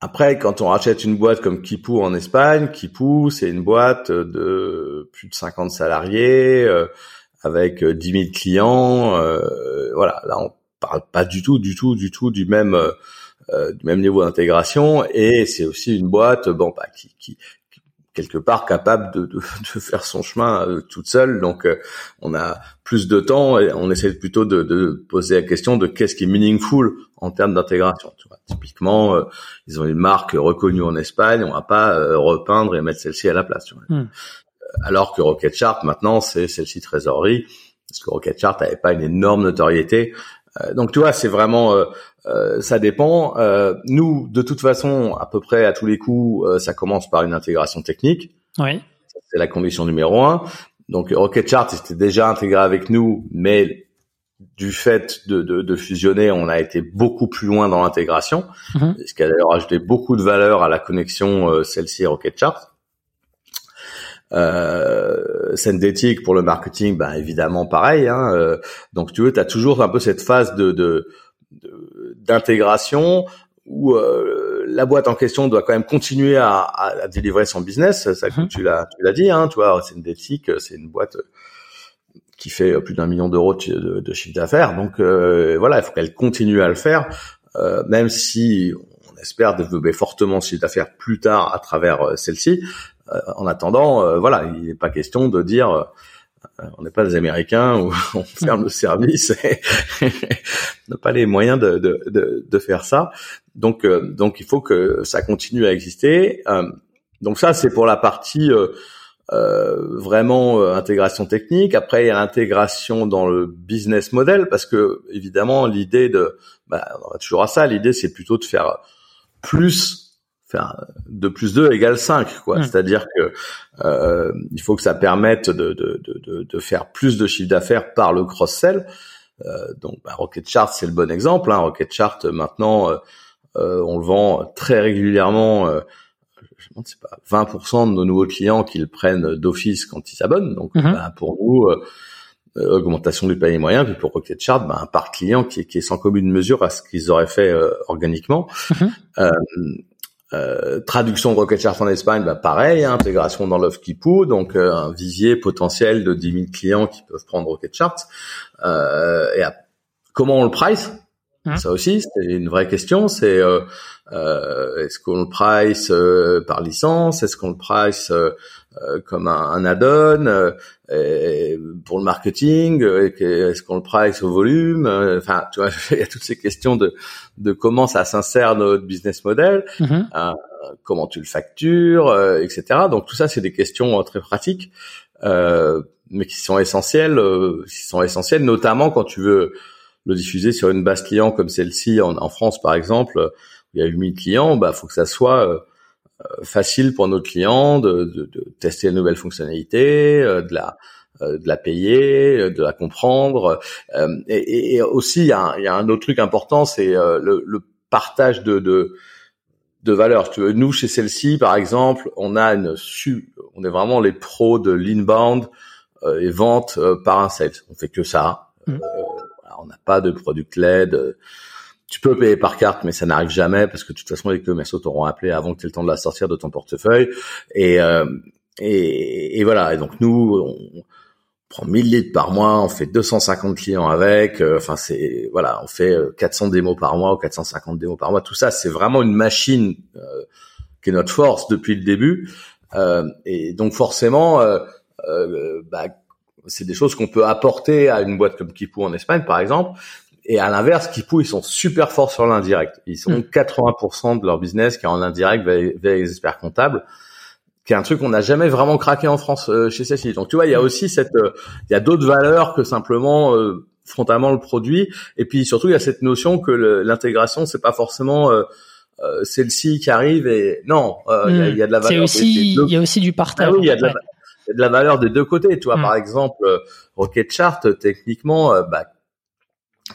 [SPEAKER 2] après, quand on rachète une boîte comme Kipu en Espagne, Kipu, c'est une boîte de plus de 50 salariés, euh, avec 10 000 clients. Euh, voilà, là, on parle pas du tout, du tout, du tout du même euh, du même niveau d'intégration. Et c'est aussi une boîte, bon, bah, qui, qui, quelque part capable de, de, de faire son chemin euh, toute seule. Donc, euh, on a plus de temps et on essaie plutôt de, de poser la question de qu'est-ce qui est meaningful en termes d'intégration. Tu vois, typiquement, euh, ils ont une marque reconnue en Espagne, on va pas repeindre et mettre celle-ci à la place. Tu vois. Hmm. Alors que Rocket Chart, maintenant, c'est celle-ci trésorerie, parce que Rocket Chart n'avait pas une énorme notoriété. Donc, tu vois, c'est vraiment euh, ça dépend. Euh, nous, de toute façon, à peu près à tous les coups, euh, ça commence par une intégration technique.
[SPEAKER 1] Oui.
[SPEAKER 2] C'est la condition numéro un. Donc Rocket Chart était déjà intégré avec nous, mais du fait de, de, de fusionner, on a été beaucoup plus loin dans l'intégration, mhm. ce qui a d'ailleurs ajouté beaucoup de valeur à la connexion celle-ci Rocket Chart. Euh, Synthetic pour le marketing, ben évidemment pareil. Hein, donc tu veux, tu as toujours un peu cette phase de, de d'intégration où euh, la boîte en question doit quand même continuer à, à, délivrer son business. Ça, mhm. tu l'as, tu l'as dit, hein, tu vois, c'est une Deltic, c'est une boîte qui fait plus d'un million d'euros de, de, chiffre d'affaires. Donc euh, voilà, il faut qu'elle continue à le faire, euh, même si on espère développer fortement ce chiffre d'affaires plus tard à travers celle-ci. En attendant, voilà, il n'est pas question de dire on n'est pas des Américains où on ferme le service on n'a pas les moyens de, de, de, faire ça. Donc, euh, donc il faut que ça continue à exister. Euh, donc ça, c'est pour la partie euh, vraiment intégration technique. Après, il y a l'intégration dans le business model parce que évidemment, l'idée de, bah, on va toujours à ça. L'idée, c'est plutôt de faire plus faire 2 plus 2 égale 5 quoi c'est-à-dire que euh, il faut que ça permette de, de, de, de faire plus de chiffre d'affaires par le cross sell euh, donc bah, Rocket Chart c'est le bon exemple hein. Rocket Chart maintenant euh, euh on le vend très régulièrement euh, je pense c'est pas 20% de nos nouveaux clients qui le prennent d'office quand ils s'abonnent donc mm-hmm. bah, pour nous euh, augmentation du panier moyen, puis pour Rocket Chart, bah, un parc client qui, qui, est sans commune mesure à ce qu'ils auraient fait organiquement. Mm-hmm. Euh, euh, traduction de Rocket Chart en Espagne, bah pareil, hein, intégration dans Love Kipu, donc euh, un visier potentiel de 10 000 clients qui peuvent prendre Rocket Chart. Euh, et comment on le price? Hein? Ça aussi, c'est une vraie question. C'est euh, est-ce qu'on le price par licence? Est-ce qu'on le price comme un, un add-on pour le marketing? Est-ce qu'on le price au volume? Enfin, tu vois, il y a toutes ces questions de de comment ça s'insère dans notre business model, euh, comment tu le factures, euh, etc. Donc tout ça, c'est des questions euh, très pratiques, mais qui sont essentielles, qui sont essentielles, notamment quand tu veux le diffuser sur une base client comme celle-ci en, France, par exemple, où il y a 8000 clients, bah faut que ça soit facile pour nos clients de, de, de tester de nouvelles fonctionnalités, de la euh, de la payer, euh, de la comprendre. Euh, et, et, aussi, il y, a un, y, a un autre truc important, c'est le, le, partage de, de, de valeur. Tu nous, chez celle-ci, par exemple, on a une on est vraiment les pros de l'inbound et vente par un sales. On fait que ça. Mmh. On n'a pas de product led. Tu peux payer par carte, mais ça n'arrive jamais parce que de toute façon, les commerciaux t'auront appelé avant que tu aies le temps de la sortir de ton portefeuille. Et, et, et, voilà. Et donc nous, on, prend 1000 litres par mois, on fait 250 clients avec, euh, enfin c'est voilà, on fait 400 euh, démos par mois ou 450 démos par mois. Tout ça, c'est vraiment une machine euh, qui est notre force depuis le début. et donc forcément, bah, c'est des choses qu'on peut apporter à une boîte comme Kipu en Espagne, par exemple. Et à l'inverse, Kipu, ils sont super forts sur l'indirect. Ils sont 80% hmm. de leur business qui est en indirect vers, les experts comptables qui est un truc qu'on n'a jamais vraiment craqué en France euh, chez celle Donc tu vois, il y a aussi cette, euh, il y a d'autres valeurs que simplement euh, frontalement le produit. Et puis surtout, il y a cette notion que l'intégration, c'est pas forcément celle-ci qui arrive et non, il y, a, y, a de la valeur.
[SPEAKER 1] Aussi, il y a aussi du partage.
[SPEAKER 2] Ah oui, il y a de, la, valeur des deux côtés. Tu vois, mm. par exemple, Rocket Chart, techniquement, bah,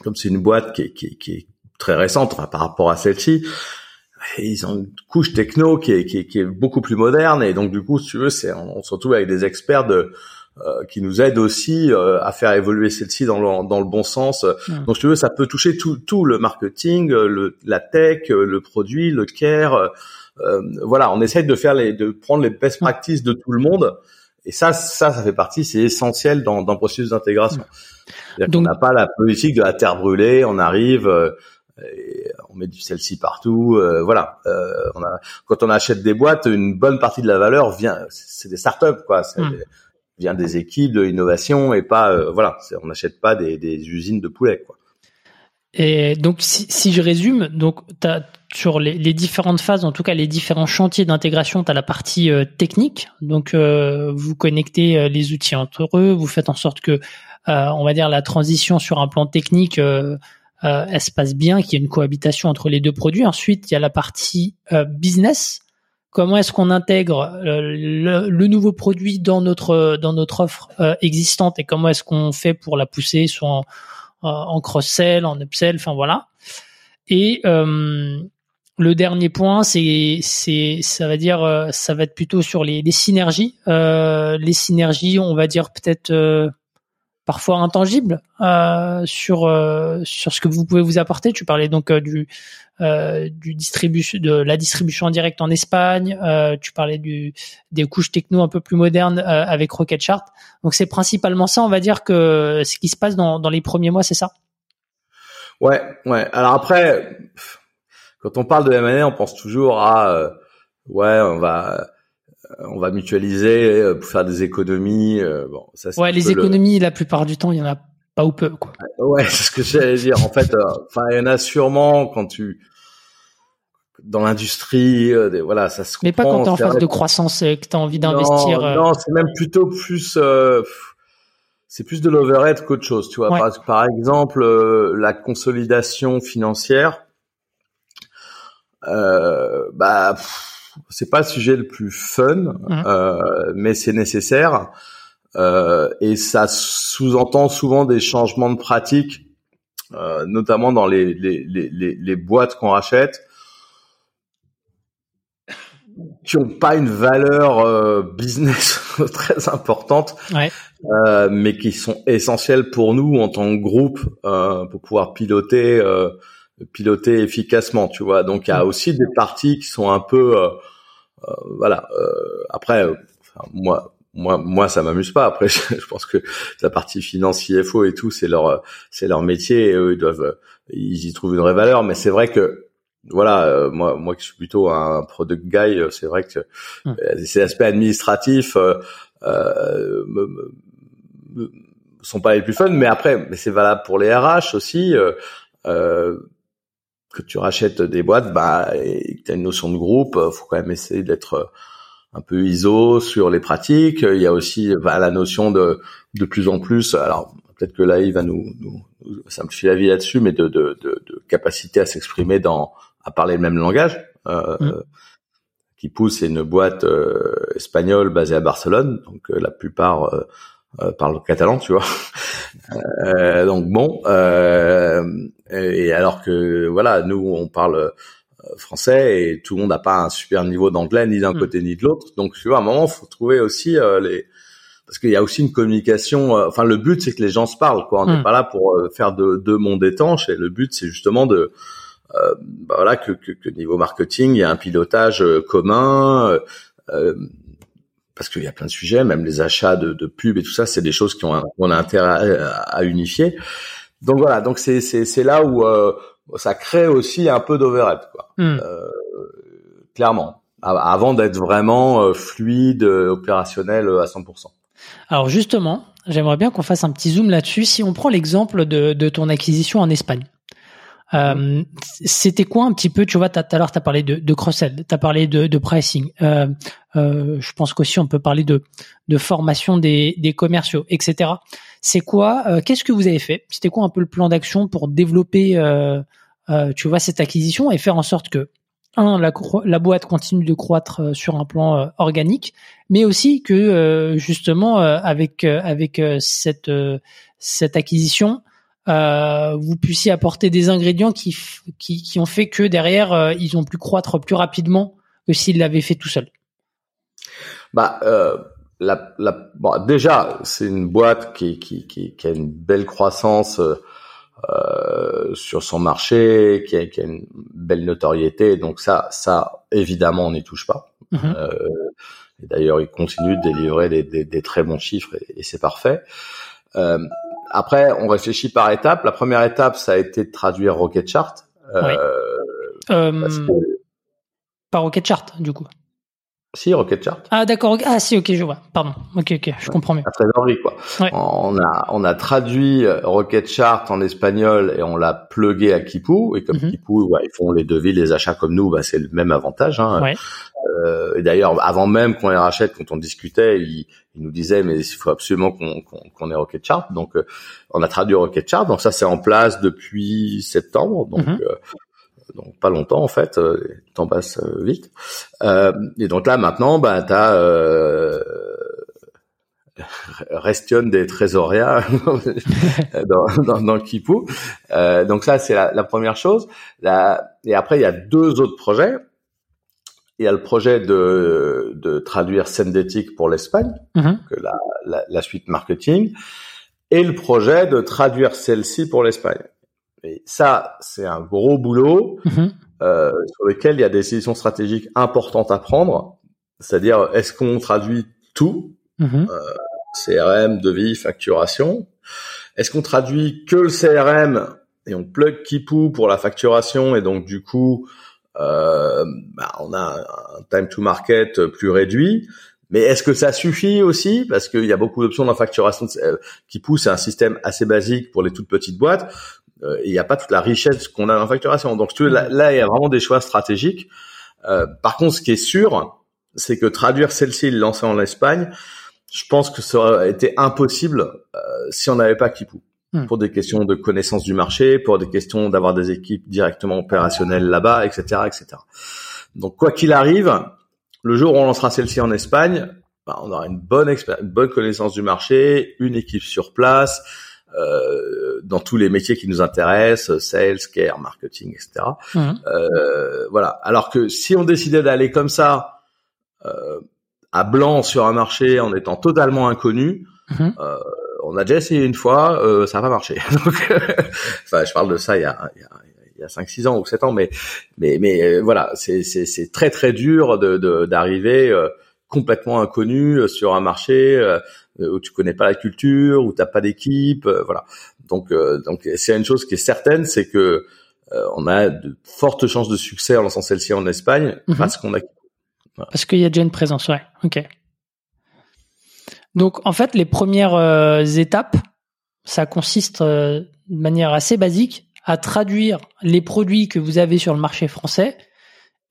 [SPEAKER 2] comme c'est une boîte qui est, qui, qui est très récente par rapport à celle-ci, ils ont une couche techno qui est, qui, est, qui est, beaucoup plus moderne et donc du coup si tu veux c'est on, se retrouve avec des experts de euh, qui nous aide aussi euh, à faire évoluer celle-ci dans le, dans le bon sens. Mmh. Donc, si tu veux, ça peut toucher tout, tout le marketing, le, la tech, le produit, le care. Euh, voilà, on essaye de faire les, de prendre les best mmh. practices de tout le monde. Et ça, ça, ça fait partie, c'est essentiel dans, dans le processus d'intégration. Mmh. Donc, on n'a pas la politique de la terre brûlée. On arrive, on met du celle-ci partout. Euh, voilà. Euh, on a, quand on achète des boîtes, une bonne partie de la valeur vient, c'est des startups, quoi. C'est vient des équipes de l'innovation et pas euh, voilà on n'achète pas des, des, usines de poulet quoi.
[SPEAKER 1] Et donc si, si je résume donc as, sur les, les, différentes phases en tout cas les différents chantiers d'intégration tu as la partie euh, technique. Donc euh, vous connectez euh, les outils entre eux. Vous faites en sorte que on va dire la transition sur un plan technique elle se passe bien qu'il y ait une cohabitation entre les deux produits. Ensuite il y a la partie business. Comment est-ce qu'on intègre euh, le, nouveau produit dans notre dans notre offre euh, existante et comment est-ce qu'on fait pour la pousser soit en, en cross-sell, en upsell, enfin voilà. Et euh, le dernier point, c'est c'est ça va dire ça va être plutôt sur les, les synergies. les synergies, on va dire peut-être parfois intangible euh, sur euh, sur ce que vous pouvez vous apporter. Tu parlais donc euh, du du distribution de la distribution en direct en Espagne. tu parlais du des couches techno un peu plus modernes avec Rocket Chart. Donc c'est principalement ça, on va dire que ce qui se passe dans dans les premiers mois, c'est ça?
[SPEAKER 2] Ouais, ouais. Alors après, quand on parle de M&A, on pense toujours à ouais, on va on va mutualiser euh, pour faire des économies. Euh, bon,
[SPEAKER 1] ça, ouais, les économies, la plupart du temps, il y en a pas ou peu, quoi.
[SPEAKER 2] Ouais, c'est ce que j'allais dire. En fait, euh, enfin, il y en a sûrement quand tu dans l'industrie, voilà, ça se.
[SPEAKER 1] Mais pas quand tu es en phase de croissance et que tu as envie d'investir.
[SPEAKER 2] Non, c'est même plutôt plus. c'est plus de l'overhead qu'autre chose, tu vois. Par, par, exemple, la consolidation financière. bah c'est pas le sujet le plus fun, mmh. euh, mais c'est nécessaire. Euh, et ça sous-entend souvent des changements de pratique, euh, notamment dans les, les, les, les boîtes qu'on rachète, qui ont pas une valeur euh, business très importante, ouais. Euh, mais qui sont essentielles pour nous en tant que groupe pour pouvoir piloter piloter efficacement, tu vois. Donc il y a mm. aussi des parties qui sont un peu, euh, euh, voilà. Euh, après, moi, moi, moi, ça m'amuse pas. Après, je, pense que la partie finance, CFO et tout, c'est leur, c'est leur métier. Et eux, ils doivent, ils y trouvent une vraie valeur. Mais c'est vrai que, voilà, moi, moi qui suis plutôt un product guy, c'est vrai que mm. ces aspects administratifs euh, me, me, sont pas les plus fun. Mais après, mais c'est valable pour les RH aussi. Que tu rachètes des boîtes, bah, et que tu as une notion de groupe, euh, faut quand même essayer d'être euh, un peu ISO sur les pratiques. Il y a aussi bah, la notion de de plus en plus. Alors peut-être que là, il va nous, nous, simplifier la vie là-dessus, mais de, de, de, de capacité à s'exprimer dans à parler le même langage. Euh, mmh. Qui pousse c'est une boîte euh, espagnole basée à Barcelone, donc la plupart euh, parle catalan, tu vois. euh, donc bon, euh, et alors que voilà, nous on parle euh, français et tout le monde n'a pas un super niveau d'anglais ni d'un hmm. côté ni de l'autre. Donc tu vois, à un moment, faut trouver aussi euh, les parce qu'il y a aussi une communication. Euh, enfin, le but c'est que les gens se parlent, quoi. On n'est hmm. pas là pour faire deux de mondes étanches. Et le but c'est justement de bah voilà que, que, que, niveau marketing, il y a un pilotage commun. Euh, parce qu'il y a plein de sujets, même les achats de, de pubs et tout ça, c'est des choses qui ont on a intérêt à, unifier. Donc voilà, donc c'est c'est c'est là où euh, ça crée aussi un peu d'overhead, quoi. Hmm. Euh, clairement, avant d'être vraiment euh, fluide, opérationnel à 100%.
[SPEAKER 1] Alors justement, j'aimerais bien qu'on fasse un petit zoom là-dessus. Si on prend l'exemple de, de ton acquisition en Espagne, euh, c'était quoi un petit peu, tu vois, tout à as parlé de, de cross-sell, tu parlé de, de pricing. Euh, euh, je pense qu'aussi on peut parler de, de formation des, des commerciaux, etc. C'est quoi euh, Qu'est-ce que vous avez fait? C'était quoi un peu le plan d'action pour développer, euh, tu vois, cette acquisition et faire en sorte que un, la, la boîte continue de croître sur un plan organique, mais aussi que justement avec avec cette cette acquisition, euh, vous puissiez apporter des ingrédients qui, qui, qui ont fait que derrière, euh, ils ont pu croître plus rapidement que s'ils l'avaient fait tout seul
[SPEAKER 2] Bah, euh, la, la bon, déjà, c'est une boîte qui, qui, qui, qui, a une belle croissance euh, sur son marché, qui a, qui a, une belle notoriété. Donc ça, ça évidemment, on n'y touche pas. Euh, D'ailleurs, il continue de délivrer des, des, des très bons chiffres et, et c'est parfait. Euh, après, on réfléchit par étapes. La première étape, ça a été de traduire Rocket Chart.
[SPEAKER 1] Euh, oui. Euh, que... Par Rocket Chart, du coup.
[SPEAKER 2] Si, Rocket Chart.
[SPEAKER 1] Ah d'accord. Ah si, ok, je vois. Pardon. Ok, ok, je comprends mieux.
[SPEAKER 2] La trésorerie, quoi. Ouais. On a on a traduit Rocket Chart en espagnol et on l'a plugué à Kipu. Et comme mm -hmm. Ouais, ils font les devis, les achats comme nous, bah, c'est le même avantage. Hein. Euh, et d'ailleurs, avant même qu'on les rachète, quand on discutait, ils, ils nous disaient mais il faut absolument qu'on qu'on qu'on ait Rocket Chart. Donc, euh, on a traduit Rocket Chart. Donc ça, c'est en place depuis septembre. Donc
[SPEAKER 1] Mhm.
[SPEAKER 2] euh, donc pas longtemps en fait, euh, le temps passe euh, vite. Euh, et donc là maintenant, bah t'as euh, restionne des trésorias dans, dans, dans le Kipu. Euh, donc ça c'est la, la, première chose. La, et après il y a deux autres projets. Il y a le projet de, de traduire Sendétique pour l'Espagne,
[SPEAKER 1] Mhm.
[SPEAKER 2] que la, la, la suite marketing, et le projet de traduire celle-ci pour l'Espagne. Et ça, c'est un gros boulot
[SPEAKER 1] Mhm.
[SPEAKER 2] euh, sur lequel il y a des décisions stratégiques importantes à prendre. C'est-à-dire, est-ce qu'on traduit tout,
[SPEAKER 1] Mhm.
[SPEAKER 2] CRM, devis, facturation? Est-ce qu'on traduit que le CRM et on plug Kipu pour la facturation et donc du coup, euh, bah, on a un time to market plus réduit mais est-ce que ça suffit aussi? Parce qu'il y a beaucoup d'options dans la facturation. Euh, Kipu, c'est un système assez basique pour les toutes petites boîtes euh, il n'y a pas toute la richesse qu'on a dans la facturation. Donc, tu veux, là, là, il y a vraiment des choix stratégiques. Euh, par contre, ce qui est sûr, c'est que traduire celle-ci et le lancer en Espagne, je pense que ça aurait été impossible euh, si on n'avait pas Kipu.
[SPEAKER 1] Hmm.
[SPEAKER 2] Pour des questions de connaissance du marché, pour des questions d'avoir des équipes directement opérationnelles là-bas, etc., etc. Donc, quoi qu'il arrive, le jour où on lancera celle-ci en Espagne, bah, on aura une bonne, une bonne connaissance du marché, une équipe sur place, euh, dans tous les métiers qui nous intéressent, sales, care, marketing, etc.
[SPEAKER 1] Mhm.
[SPEAKER 2] Euh, voilà. Alors que si on décidait d'aller comme ça euh, à blanc sur un marché en étant totalement inconnu,
[SPEAKER 1] Mhm.
[SPEAKER 2] Euh, on a déjà essayé une fois, euh, ça n'a pas marché. Donc, enfin, je parle de ça il y a, il y a, il y a 5 6 ans ou 7 ans mais mais mais euh, voilà, c'est c'est c'est très très dur de de- d'arriver euh, complètement inconnu sur un marché euh, où tu connais pas la culture, où t'as pas d'équipe, euh, voilà. Donc euh, donc c'est une chose qui est certaine, c'est que euh, on a de fortes chances de succès en lançant celle-ci en Espagne
[SPEAKER 1] Mhm.
[SPEAKER 2] parce qu'on a
[SPEAKER 1] Parce qu'il y a déjà une présence, ouais. Ok. Donc, en fait, les premières euh, étapes, ça consiste euh, de manière assez basique à traduire les produits que vous avez sur le marché français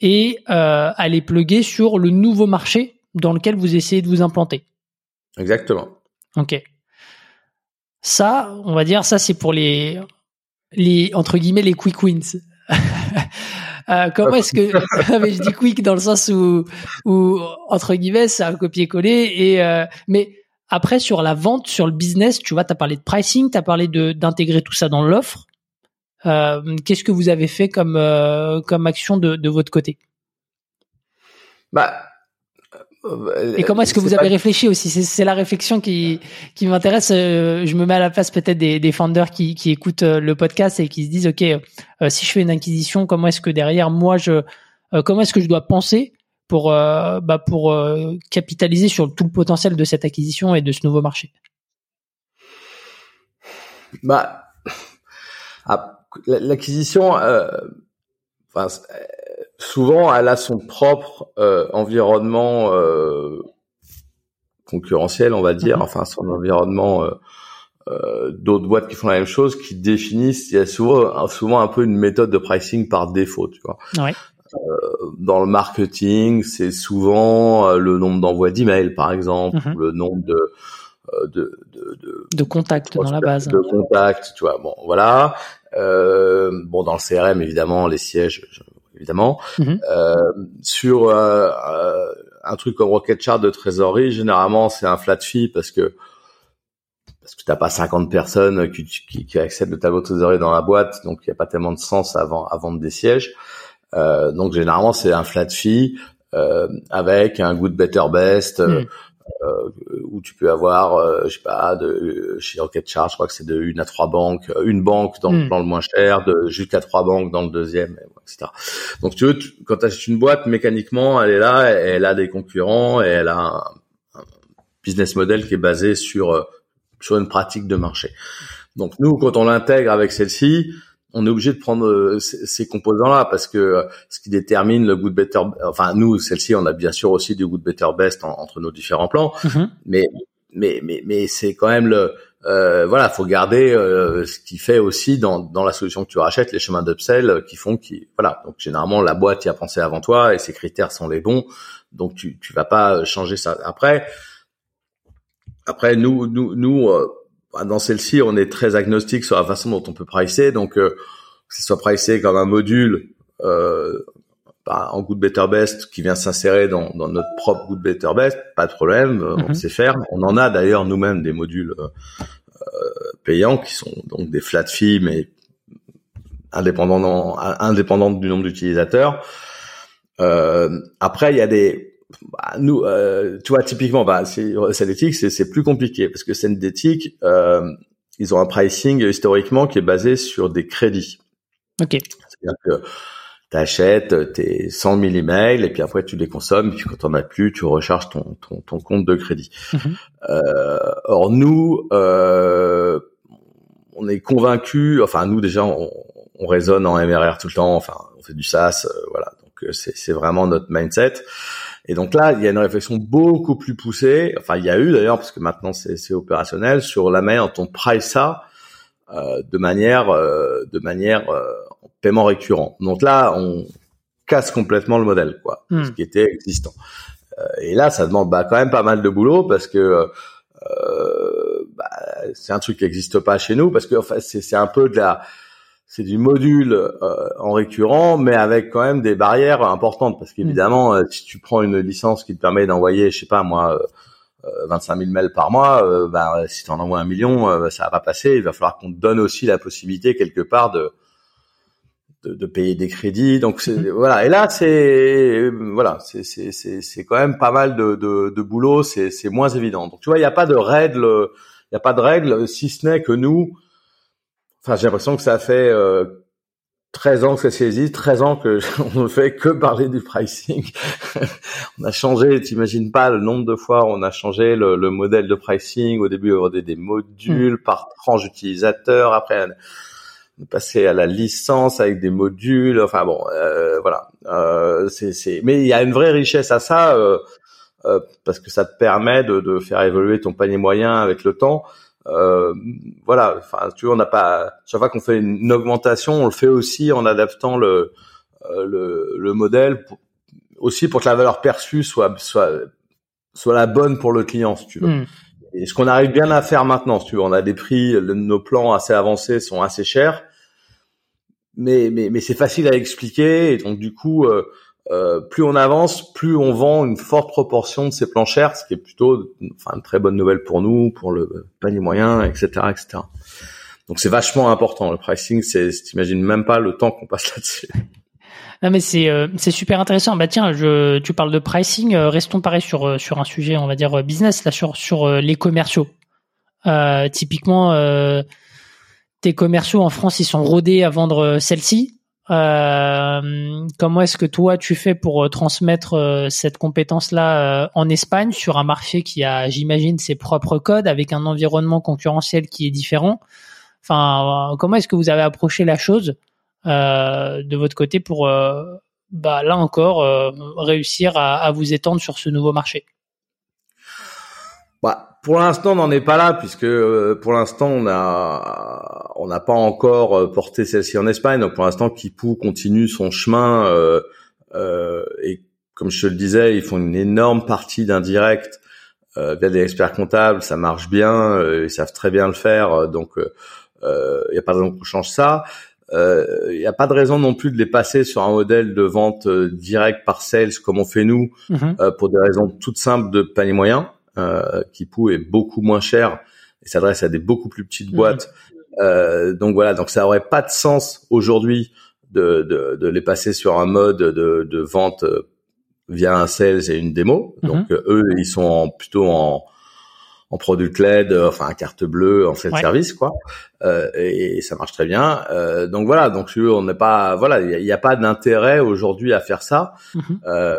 [SPEAKER 1] et euh, à les plugger sur le nouveau marché dans lequel vous essayez de vous implanter.
[SPEAKER 2] exactement.
[SPEAKER 1] Ok. Ça, on va dire, ça c'est pour les, les entre guillemets les quick wins. Euh, comment est-ce que mais je dis quick dans le sens où, où entre guillemets c'est un copier-coller et euh, mais après sur la vente, sur le business, tu vois, t'as parlé de pricing, t'as parlé de d'intégrer tout ça dans l'offre. Euh, Qu'est-ce que vous avez fait comme euh, comme action de, de votre côté?
[SPEAKER 2] Bah
[SPEAKER 1] Et comment est-ce que vous avez réfléchi aussi C'est la réflexion qui qui m'intéresse. Euh, je me mets à la place peut-être des, des founders qui qui écoutent euh, le podcast et qui se disent ok, euh, si je fais une acquisition, comment est-ce que derrière moi je euh, comment est-ce que je dois penser pour euh, bah pour euh, capitaliser sur tout le potentiel de cette acquisition et de ce nouveau marché
[SPEAKER 2] Bah, ah, la- l'acquisition, euh, enfin, euh, souvent, elle a son propre euh, environnement euh, concurrentiel, on va dire,
[SPEAKER 1] Mhm.
[SPEAKER 2] enfin son environnement euh, euh, d'autres boîtes qui font la même chose, qui définissent. Il y a souvent, souvent un peu une méthode de pricing par défaut, tu vois.
[SPEAKER 1] Ouais.
[SPEAKER 2] Dans le marketing, c'est souvent euh, le nombre d'envois d'emails, par exemple,
[SPEAKER 1] Mhm.
[SPEAKER 2] ou le nombre de euh, de, de, de,
[SPEAKER 1] de contact dans la base.
[SPEAKER 2] de contact, tu vois. Bon, voilà. Euh, bon, dans le CRM, évidemment, les sièges, évidemment.
[SPEAKER 1] Mhm.
[SPEAKER 2] Euh, sur euh, euh, un truc comme Rocket Chart de trésorerie, généralement, c'est un flat fee parce que parce que t'as pas 50 personnes qui, qui, qui accèdent le tableau de trésorerie dans la boîte, donc il n'y a pas tellement de sens à, vend- à vendre des sièges. Euh, donc généralement, c'est un flat fee euh, avec un good, better, best. euh,
[SPEAKER 1] Mhm.
[SPEAKER 2] euh, où tu peux avoir, euh, je sais pas, de, chez Rocket Charge, je crois que c'est de une à trois banques, une banque dans le hmm. plan le moins cher, de jusqu'à trois banques dans le deuxième, etc. Donc tu veux, quand tu achètes une boîte, mécaniquement, elle est là, elle a des concurrents et elle a un, business model qui est basé sur sur une pratique de marché. Donc nous, quand on l'intègre avec celle-ci, on est obligé de prendre euh, ces composants-là parce que euh, ce qui détermine le good better, enfin nous, celle-ci, on a bien sûr aussi du good better best entre nos différents plans, mm-hmm. mais mais mais mais c'est quand même le euh, voilà, faut garder euh, ce qui fait aussi dans dans la solution que tu rachètes les chemins d'upsell qui font qui voilà. Donc généralement la boîte y a pensé avant toi et ses critères sont les bons, donc tu tu vas pas changer ça après. Après nous nous nous bah, dans celle-ci, on est très agnostique sur la façon dont on peut pricer. Donc, euh, que ce soit pricé comme un module euh, bah, en Good Better Best qui vient s'insérer dans, dans, notre propre Good Better Best, pas de problème, euh, on mhm. sait faire. On en a d'ailleurs nous-mêmes des modules euh, payants qui sont donc des flat fees, mais indépendants, indépendants du nombre d'utilisateurs. après, il y a des bah, nous, euh, tu vois, typiquement, bah, c'est c'est plus compliqué parce que Synthétique, euh, ils ont un pricing historiquement qui est basé sur des crédits.
[SPEAKER 1] Ok.
[SPEAKER 2] C'est-à-dire que tu achètes tes 100 000 emails et puis après tu les consommes et puis quand on as plus, tu recharges ton, ton, ton compte de crédit. Mhm. euh, or nous, euh, on est convaincus, enfin nous déjà, on, on raisonne en MRR tout le temps, enfin on fait du SaaS, euh, voilà. Donc euh, c'est vraiment notre mindset. Et donc là, il y a une réflexion beaucoup plus poussée. Enfin, il y a eu d'ailleurs, parce que maintenant c'est opérationnel, sur la manière dont on price ça euh, de manière euh, de manière euh, paiement récurrent. Donc là, on casse complètement le modèle, quoi, hmm. ce qui était existant. Euh, et là, ça demande bah, quand même pas mal de boulot parce que euh, bah, c'est un truc qui n'existe pas chez nous parce que enfin, c'est un peu de la c'est du module euh, en récurrent, mais avec quand même des barrières importantes, parce qu'évidemment, mm. euh, si tu prends une licence qui te permet d'envoyer, je sais pas moi, euh, 25 000 mails par mois, euh, bah, si tu en envoies un million, ça va pas passer. Il va falloir qu'on te donne aussi la possibilité quelque part de de, de payer des crédits. Donc c'est, mm. voilà. Et là, c'est voilà, c'est c'est c'est c'est quand même pas mal de de, de boulot. C'est c'est moins évident. Donc tu vois, il n'y a pas de règles, il y a pas de règles, si ce n'est que nous Enfin, j'ai l'impression que ça fait euh, 13 ans que ça existe, 13 ans que on ne fait que parler du pricing. on a changé, t'imagines pas le nombre de fois on a changé le, le modèle de pricing. Au début, on avait des modules hmm. par tranche d'utilisateur. Après, passé à la licence avec des modules. Enfin bon, euh, voilà. Euh, c'est, Mais il y a une vraie richesse à ça euh, euh, parce que ça te permet de, de faire évoluer ton panier moyen avec le temps. Euh, voilà, enfin, tu vois, on n'a pas chaque fois qu'on fait une augmentation, on le fait aussi en adaptant le euh, le, le, modèle pour, aussi pour que la valeur perçue soit soit soit la bonne pour le client, si tu veux. Hmm. Et ce qu'on arrive bien à faire maintenant, si tu veux, on a des prix, nos plans assez avancés sont assez chers, mais mais mais c'est facile à expliquer et donc du coup. Euh, euh, plus on avance, plus on vend une forte proportion de ces planchères, ce qui est plutôt enfin, une très bonne nouvelle pour nous, pour le panier moyen, etc., etc. Donc c'est vachement important. Le pricing, c'est, t'imagines même pas le temps qu'on passe là-dessus.
[SPEAKER 1] Non mais c'est euh, c'est super intéressant. Bah tiens, je tu parles de pricing. Euh, restons pareil sur sur un sujet, on va dire business là sur sur les commerciaux. typiquement, tes commerciaux en France, ils sont rodés à vendre celle-ci. Euh, comment est-ce que toi tu fais pour euh, transmettre euh, cette compétence-là en Espagne sur un marché qui a, j'imagine, ses propres codes avec un environnement concurrentiel qui est différent? Enfin, comment est-ce que vous avez approché la chose de votre côté pour, bah, là encore, réussir à, à vous étendre sur ce nouveau marché?
[SPEAKER 2] Bah, pour l'instant, on n'en est pas là puisque euh, pour l'instant, on a on n'a pas encore euh, porté celle-ci en Espagne. Donc pour l'instant, Kipou continue son chemin euh, euh, et comme je te le disais, ils font une énorme partie d'indirect euh, via des experts comptables. Ça marche bien, ils savent très bien le faire. Donc il n'y a pas de raison qu'on change ça. Il n'y a pas de raison non plus de les passer sur un modèle de vente direct par sales comme on fait nous, mhm. pour des raisons toutes simples de panier moyen euh, Kipou est beaucoup moins cher et s'adresse à des beaucoup plus petites mhm. boîtes. Euh, donc voilà, donc ça aurait pas de sens aujourd'hui de, de, de, les passer sur un mode de, de vente via un sales et une démo.
[SPEAKER 1] Mhm.
[SPEAKER 2] Donc eux, ils sont en- plutôt en en product led, euh, enfin carte bleue, en self service quoi, Euh, et, ça marche très bien. Euh, donc voilà, donc on n'est pas, voilà, il n'y a, pas d'intérêt aujourd'hui à faire ça.
[SPEAKER 1] Mhm.
[SPEAKER 2] Euh,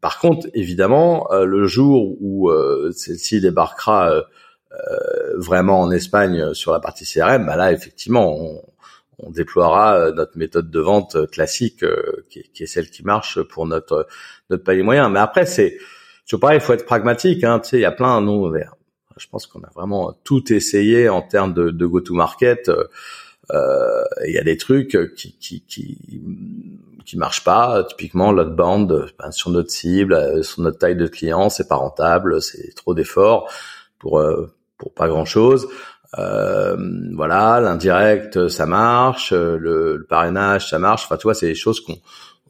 [SPEAKER 2] par contre, évidemment, euh, le jour où euh, celle-ci débarquera euh, vraiment en Espagne sur la partie CRM, bah là, effectivement, on, on déploiera notre méthode de vente classique, qui, est, qui est celle qui marche pour notre notre palier moyen. Mais après, c'est je pareil, il faut être pragmatique. Hein, tu sais, il y a plein nous, Je pense qu'on a vraiment tout essayé en termes de, de go-to-market. Il y a des trucs qui qui qui qui marchent pas. Typiquement, l'outbound ben, sur notre cible, euh, sur notre taille de client, c'est pas rentable, c'est trop d'efforts pour euh, pour pas grand chose. Euh, voilà, l'indirect, ça marche, euh, le, le parrainage, ça marche. Enfin, tu vois, c'est des choses qu'on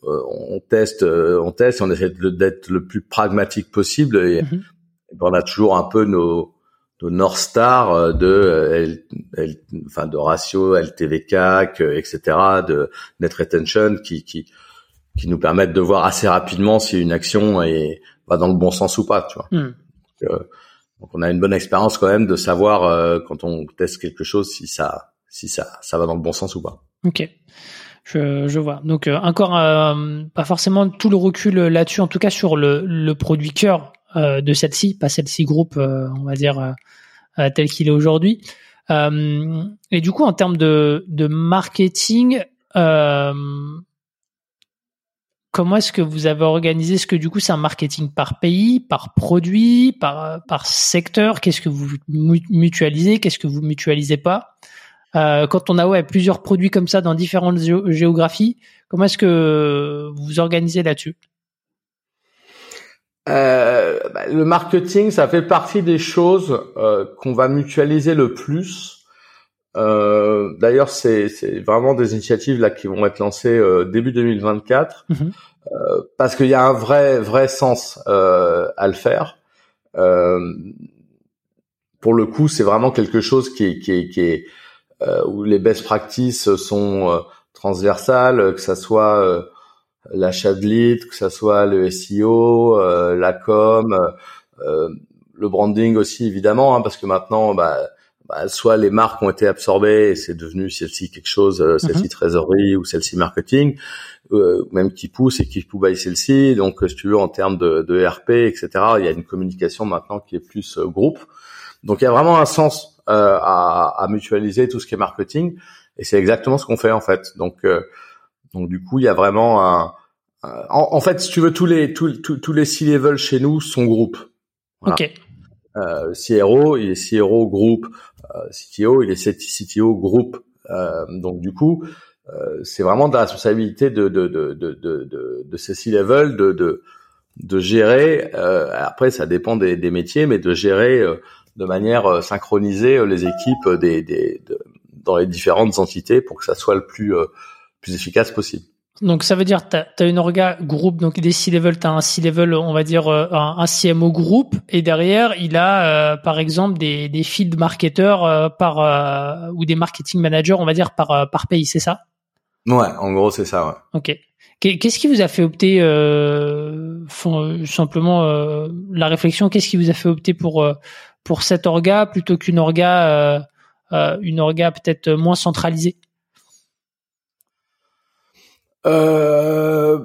[SPEAKER 2] euh, on teste, euh, on teste, on essaie d'être le plus pragmatique possible. Et, ben, on a toujours un peu nos nos North Star euh, de euh, L- L- enfin de ratio LTV CAC, euh, etc. de net retention qui qui qui nous permettent de voir assez rapidement si une action est va dans le bon sens ou pas, tu vois.
[SPEAKER 1] Hmm.
[SPEAKER 2] Donc on a une bonne expérience quand même de savoir euh, quand on teste quelque chose si ça si ça ça va dans le bon sens ou pas.
[SPEAKER 1] Ok. Je, je vois. Donc euh, encore euh, pas forcément tout le recul euh, là-dessus, en tout cas sur le, le produit cœur euh, de celle-ci, pas celle-ci groupe, euh, on va dire euh, euh, tel qu'il est aujourd'hui. Euh, et du coup, en termes de, de marketing, euh, comment est-ce que vous avez organisé? Est-ce que du coup c'est un marketing par pays, par produit, par par secteur? Qu'est-ce que vous mu- mutualisez? Qu'est-ce que vous mutualisez pas? Euh, Quand on a ouais plusieurs produits comme ça dans différentes géo- géographies, comment est-ce que vous organisez là-dessus?
[SPEAKER 2] Euh, bah, le marketing, ça fait partie des choses euh, qu'on va mutualiser le plus. Euh, D'ailleurs, c'est vraiment des initiatives là qui vont être lancées euh, début 2024
[SPEAKER 1] Mhm.
[SPEAKER 2] euh, parce qu'il y a un vrai vrai sens euh, à le faire. Euh, pour le coup, c'est vraiment quelque chose qui est qui est, qui est euh, où les best practices sont transversales, que ça soit euh, l'achat de lead, que ça soit le SEO, euh, la com, euh, le branding aussi évidemment, hein, parce que maintenant, bah, bah, soit les marques ont été absorbées et c'est devenu celle-ci quelque chose, euh, celle-ci trésorerie ou celle-ci marketing, euh, même qui pousse et qui pousse by celle-ci. Donc, euh, si tu veux, en termes de, de RP, etc., il y a une communication maintenant qui est plus euh, groupe. Donc, il y a vraiment un sens euh, à, à mutualiser tout ce qui est marketing, et c'est exactement ce qu'on fait en fait. Donc, euh, donc du coup, il y a vraiment un, un- en, en fait, si tu veux, tous les tous, tous, tous les six levels chez nous sont groupes. Voilà.
[SPEAKER 1] Ok.
[SPEAKER 2] Euh, CRO, il est CRO groupe, euh, CTO, il est CTO groupe. Euh, donc du coup, euh, c'est vraiment de la responsabilité de de de de de, de, ces six levels de de de gérer. euh, après, ça dépend des, des métiers, mais de gérer euh, de manière synchronisée euh, les équipes des, des de- dans les différentes entités pour que ça soit le plus euh, plus efficace possible.
[SPEAKER 1] Donc ça veut dire tu as, une orga groupe, donc des C-level, tu as un C-level, on va dire euh, un, un CMO groupe, et derrière il a euh, par exemple des, des field marketeurs euh, par euh, ou des marketing managers, on va dire par euh, par pays, c'est ça?
[SPEAKER 2] Ouais, en gros c'est ça. Ouais.
[SPEAKER 1] Ok. Qu'est- Qu'est-ce qui vous a fait opter euh, simplement euh, la réflexion Qu'est-ce qui vous a fait opter pour pour cette orga plutôt qu'une orga une orga peut-être moins centralisée?
[SPEAKER 2] Euh,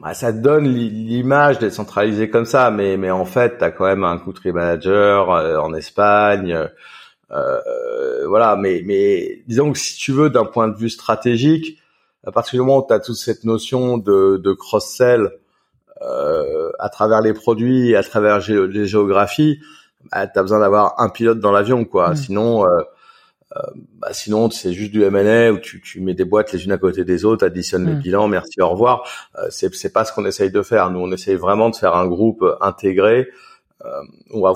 [SPEAKER 2] bah, ça donne l'i- l'image d'être centralisé comme ça, mais mais en fait, t'as quand même un country manager euh, en Espagne, euh, euh, voilà. Mais mais disons que si tu veux, d'un point de vue stratégique, à partir du moment où t'as toute cette notion de, de cross-sell euh, à travers les produits, à travers gé- les géographies, bah, t'as besoin d'avoir un pilote dans l'avion, quoi.
[SPEAKER 1] Mm.
[SPEAKER 2] Sinon. Euh, bah, sinon c'est juste du M&A où tu, tu mets des boîtes les unes à côté des autres, additionnes les
[SPEAKER 1] Mm.
[SPEAKER 2] bilans, merci, au revoir. Euh, c'est c'est pas ce qu'on essaye de faire. Nous, on essaye vraiment de faire un groupe euh, intégré euh, où,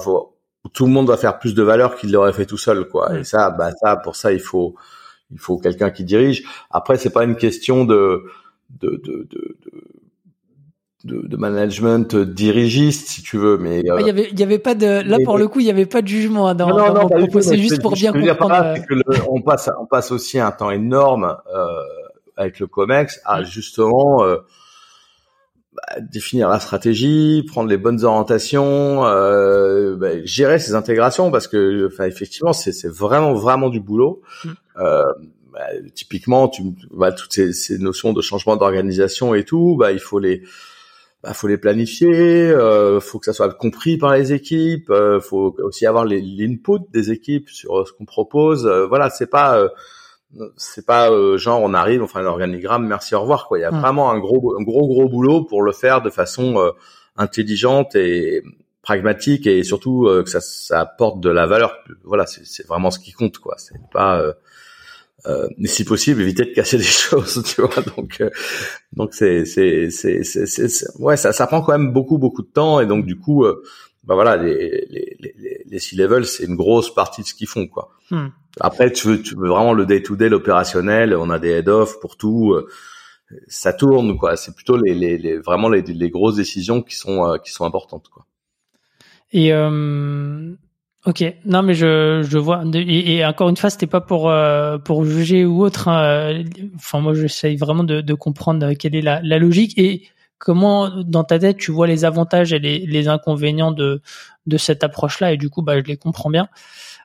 [SPEAKER 2] tout le monde va faire plus de valeur qu'il l'aurait fait tout seul, quoi.
[SPEAKER 1] Mm.
[SPEAKER 2] Et ça, bah ça, pour ça, il faut il faut quelqu'un qui dirige. Après, c'est pas une question de de de de, de, de- de management dirigiste, si tu veux, mais euh,
[SPEAKER 1] Ah, Il y avait, il y avait pas de, là
[SPEAKER 2] mais-
[SPEAKER 1] pour le coup, il y avait pas de jugement hein, dans,
[SPEAKER 2] non,
[SPEAKER 1] dans
[SPEAKER 2] non, tout,
[SPEAKER 1] C'est juste pour bien comprendre.
[SPEAKER 2] là, c'est que le- on passe, on passe aussi un temps énorme euh, avec le Comex à justement euh, bah, définir la stratégie, prendre les bonnes orientations, euh, bah, gérer ces intégrations parce que, enfin, effectivement, c'est vraiment vraiment du boulot. Mm. Euh, bah, typiquement, tu, bah, toutes ces, ces, notions de changement d'organisation et tout, bah, il faut les bah, faut les planifier, euh, faut que ça soit compris par les équipes, euh, faut aussi avoir l'input des équipes sur ce qu'on propose. Euh, voilà, c'est pas euh, c'est pas euh, genre on arrive, on fait un organigramme, merci au revoir quoi. Il y a vraiment un gros un gros gros boulot pour le faire de façon euh, intelligente et pragmatique et surtout que ça, ça apporte de la valeur. Voilà, c'est vraiment ce qui compte quoi. C'est pas euh, mais si possible éviter de casser des choses tu vois. Donc euh, donc c'est c'est c'est c'est ouais ça ça prend quand même beaucoup beaucoup de temps. Et donc du coup euh, bah voilà les les les, les C level c'est une grosse partie de ce qu'ils font quoi. Hmm. après tu veux tu veux vraiment le day to day l'opérationnel on a des head off pour tout euh, ça tourne quoi. C'est plutôt les, les, les vraiment les, les grosses décisions qui sont qui sont importantes quoi.
[SPEAKER 1] Et euh Ok, non mais je, je vois et, encore une fois c'était pas pour euh, pour juger ou autre. Hein. Enfin moi j'essaye vraiment de, comprendre quelle est la, logique et comment dans ta tête tu vois les avantages et les, les inconvénients de de cette approche là et du coup bah je les comprends bien.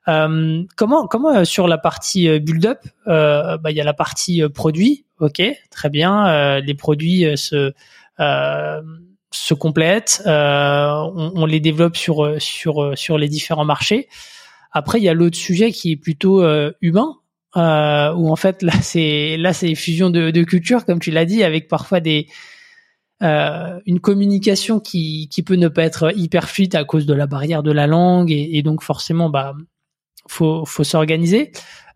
[SPEAKER 1] Euh, comment comment euh, sur la partie euh, build up euh, bah il y a la partie produit, ok très bien les produits se se complètent, euh, on, on, les développe sur sur sur les différents marchés. Après, il y a l'autre sujet qui est plutôt euh, humain, euh, où en fait là c'est là c'est fusion de, de culture, comme tu l'as dit, avec parfois des euh, une communication qui qui peut ne pas être hyper fluide à cause de la barrière de la langue et, et donc forcément bah faut faut s'organiser.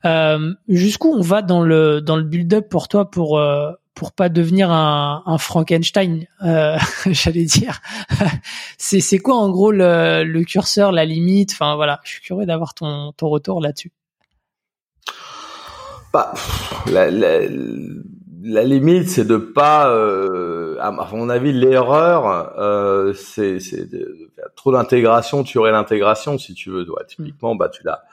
[SPEAKER 1] Euh, jusqu'où on va dans le dans le build-up pour toi pour euh, pour pas devenir un, un Frankenstein, euh, j'allais dire. c'est c'est quoi en gros le, le, curseur, la limite? Enfin voilà, je suis curieux d'avoir ton ton retour là-dessus.
[SPEAKER 2] Bah, la, la, la limite, c'est de pas, euh, à mon avis, l'erreur, euh, c'est trop d'intégration, tu aurais l'intégration si tu veux. Ouais, typiquement, bah tu l'as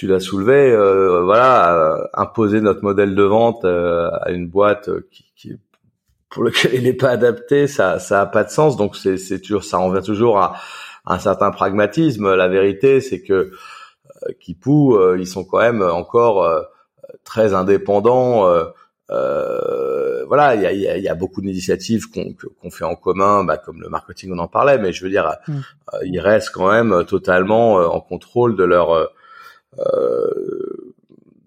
[SPEAKER 2] tu l'as soulevé, euh, voilà, euh, imposer notre modèle de vente euh, à une boîte qui, qui pour lequel il n'est pas adapté, ça, ça a pas de sens. Donc c'est, c'est toujours, ça revient toujours à, un certain pragmatisme. La vérité, c'est que euh, Kipou, ils sont quand même encore très indépendants. Euh, voilà, il y a, y, a, y a, beaucoup d'initiatives qu'on, qu'on fait en commun, bah, comme le marketing, on en parlait, mais je veux dire, mmh. ils restent quand même totalement en contrôle de leur euh,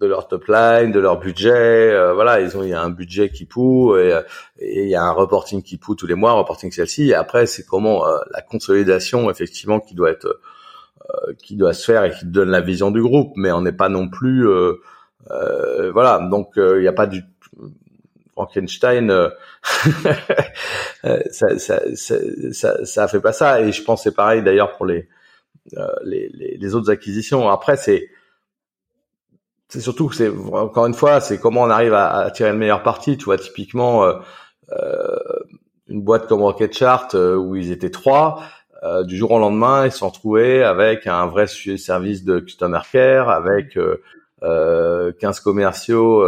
[SPEAKER 2] de leur top line, de leur budget. Euh, voilà, ils ont il y a un budget qui poue et, il y a un reporting qui poue tous les mois, reporting celle-ci. Et après, c'est comment euh, la consolidation effectivement qui doit être qui doit se faire et qui donne la vision du groupe. Mais on n'est pas non plus voilà. Donc il n'y a pas du Frankenstein, ça, ça, ça, ça, fait pas ça. Et je pense c'est pareil d'ailleurs pour les euh, les, les, les, autres acquisitions. Après, c'est c'est surtout c'est encore une fois, c'est comment on arrive à, à, tirer le meilleur parti. Tu vois, typiquement euh, euh une boîte comme Rocket Chart euh, où ils étaient trois. Euh, du jour au lendemain, ils se sont retrouvés avec un vrai service de customer care, avec euh, 15 commerciaux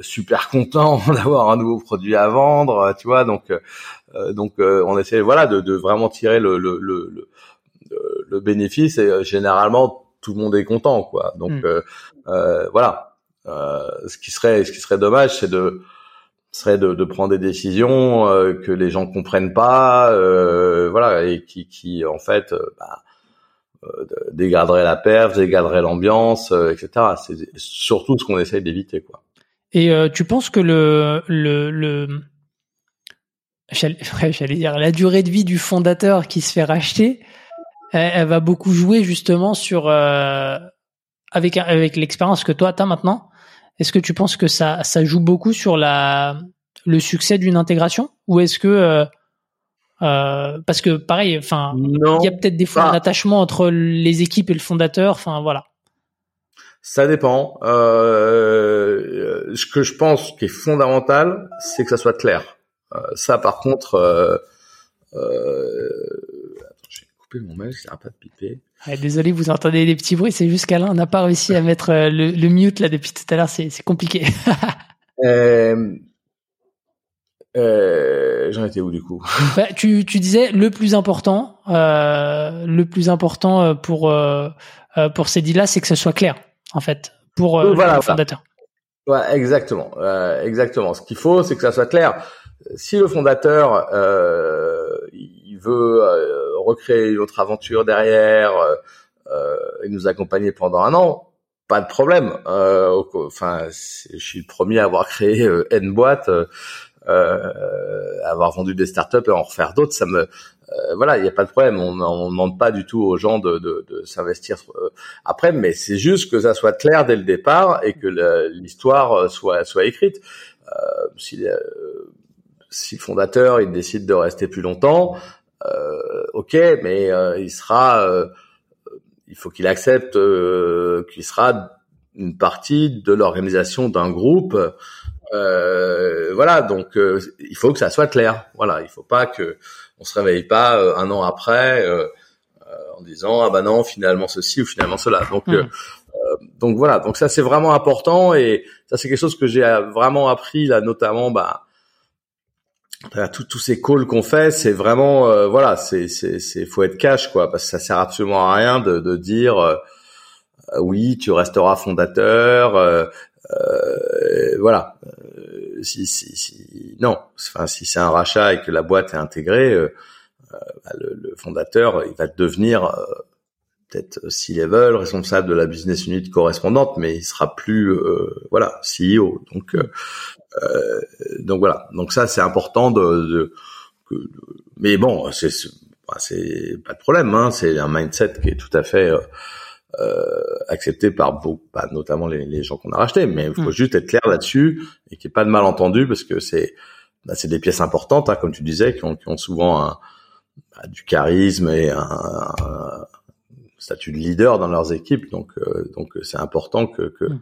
[SPEAKER 2] super contents d'avoir un nouveau produit à vendre, tu vois. Donc, donc on essaie, voilà, de, de vraiment tirer le, le, le, le bénéfice et euh, généralement tout le monde est content quoi. Donc mm. euh, euh, voilà. ce qui serait ce qui serait dommage c'est de serait de, de, prendre des décisions que les gens comprennent pas, voilà, et qui, qui en fait bah, dégaderait la perf, dégaderait l'ambiance, etc. C'est surtout ce qu'on essaye d'éviter, quoi.
[SPEAKER 1] Et tu penses que le le, le... j'allais dire la durée de vie du fondateur qui se fait racheter, elle, va beaucoup jouer justement sur euh, avec avec l'expérience que toi tu maintenant. Est-ce que tu penses que ça ça joue beaucoup sur la le succès d'une intégration? Ou est-ce que euh, euh, parce que pareil, enfin, il y a peut-être des fois un attachement entre les équipes et le fondateur. Enfin, voilà.
[SPEAKER 2] Ça dépend. Euh, ce que je pense qui est fondamental, c'est que ça soit clair. Euh, ça, par contre, euh, mon mail, ça pas de piper.
[SPEAKER 1] désolé, vous entendez des petits bruits, c'est juste qu'Alain n'a pas réussi à mettre euh, le, mute là depuis tout à l'heure, c'est compliqué.
[SPEAKER 2] euh, Euh, J'en étais où du coup?
[SPEAKER 1] Bah, tu, tu disais le plus important, euh, le plus important pour euh, pour ces deals-là, c'est que ce soit clair en fait pour euh, le fondateur.
[SPEAKER 2] Voilà. Ouais, exactement, exactement. Ce qu'il faut, c'est que ça soit clair. Si le fondateur il veut recréer une autre aventure derrière et nous accompagner pendant un an, pas de problème. enfin, je suis le premier à avoir créé N boîte euh, avoir vendu des startups et en refaire d'autres, ça me euh, voilà, il n'y a pas de problème. On ne demande pas du tout aux gens de, de, de s'investir euh, après, mais c'est juste que ça soit clair dès le départ et que l'histoire soit soit écrite. Euh, si, si le fondateur il décide de rester plus longtemps, euh, ok, mais il sera, il faut qu'il accepte qu'il sera une partie de l'organisation d'un groupe euh, voilà, donc euh, il faut que ça soit clair. Voilà, il faut pas que on se réveille pas euh, un an après en disant ah bah non finalement ceci ou finalement cela. Donc hmm. donc voilà, donc ça c'est vraiment important et ça c'est quelque chose que j'ai vraiment appris là notamment bah tous ces calls qu'on fait, c'est vraiment voilà, c'est c'est c'est faut être cash quoi parce que ça sert absolument à rien de, de dire oui, tu resteras fondateur, euh, voilà. Euh, si, si, si, non, enfin, si c'est un rachat et que la boîte est intégrée, euh, bah, le, le, fondateur, il va devenir peut-être C-level, responsable de la business unit correspondante, mais il sera plus, voilà, CEO. Donc, donc voilà. Donc ça, c'est important de, de, mais bon, c'est, c'est pas de problème. Hein, c'est un mindset qui est tout à fait euh, accepté par beaucoup, bah, notamment les, les gens qu'on a rachetés. Mais il faut mm. juste être clair là-dessus et qu'il n'y ait pas de malentendu parce que c'est bah, c'est des pièces importantes, hein, comme tu disais, qui ont, qui ont souvent un, bah, du charisme et un, un, statut de leader dans leurs équipes. Donc euh, donc c'est important que, que, mm.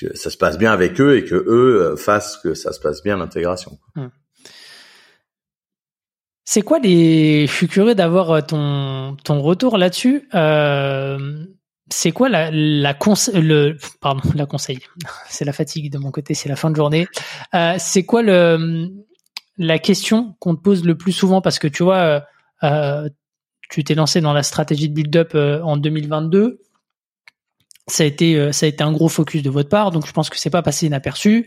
[SPEAKER 2] que, ça se passe bien avec eux et que eux euh, fassent que ça se passe bien l'intégration. Mm.
[SPEAKER 1] C'est quoi les Je suis curieux d'avoir euh, ton ton retour là-dessus. Euh, c'est quoi la la le pardon la conseil C'est la fatigue de mon côté, c'est la fin de journée. Euh, c'est quoi le la question qu'on te pose le plus souvent? Parce que tu vois, euh, tu t'es lancé dans la stratégie de build-up en 2022. Ça a été ça a été un gros focus de votre part, donc je pense que c'est pas passé inaperçu.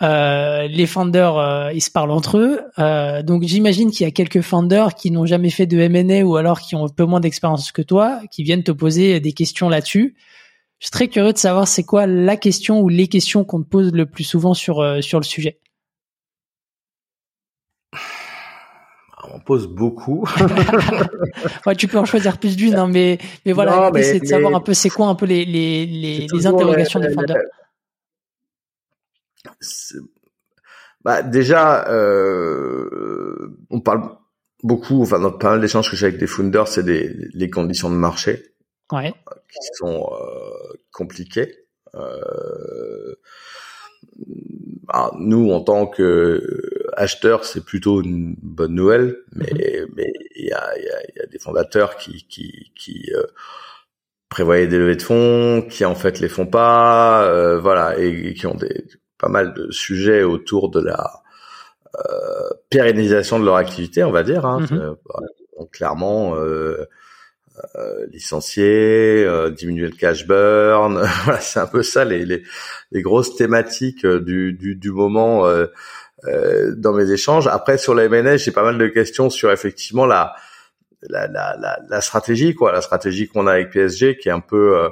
[SPEAKER 1] Euh, les founders, euh, ils se parlent entre eux. Euh, donc j'imagine qu'il y a quelques founders qui n'ont jamais fait de M&A ou alors qui ont un peu moins d'expérience que toi, qui viennent te poser des questions là-dessus. Je suis très curieux de savoir c'est quoi la question ou les questions qu'on te pose le plus souvent sur sur le sujet.
[SPEAKER 2] On pose beaucoup.
[SPEAKER 1] ouais, tu peux en choisir plus d'une, hein, mais mais voilà, c'est de savoir un peu c'est quoi un peu les les les, les interrogations des founders
[SPEAKER 2] bah, déjà, euh, on parle beaucoup, enfin dans pas mal d'échanges que j'ai avec des founders, c'est des les conditions de marché
[SPEAKER 1] ouais.
[SPEAKER 2] qui sont euh, compliquées. Euh, bah, nous, en tant que acheteurs, c'est plutôt une bonne nouvelle, mais mm-hmm. mais il y a, y, a, y a des fondateurs qui qui qui euh, prévoyaient des levées de fonds, qui en fait les font pas, euh, voilà, et, qui ont des pas mal de sujets autour de la euh, pérennisation de leur activité, on va dire. Hein. Mhm. Euh, donc, clairement, euh, euh, licencier, euh, diminuer le cash burn, voilà, c'est un peu ça les, les, les grosses thématiques du, du, du moment euh, dans mes échanges. Après, sur la MNS, j'ai pas mal de questions sur effectivement la la, la, la, la stratégie, quoi, la stratégie qu'on a avec PSG, qui est un peu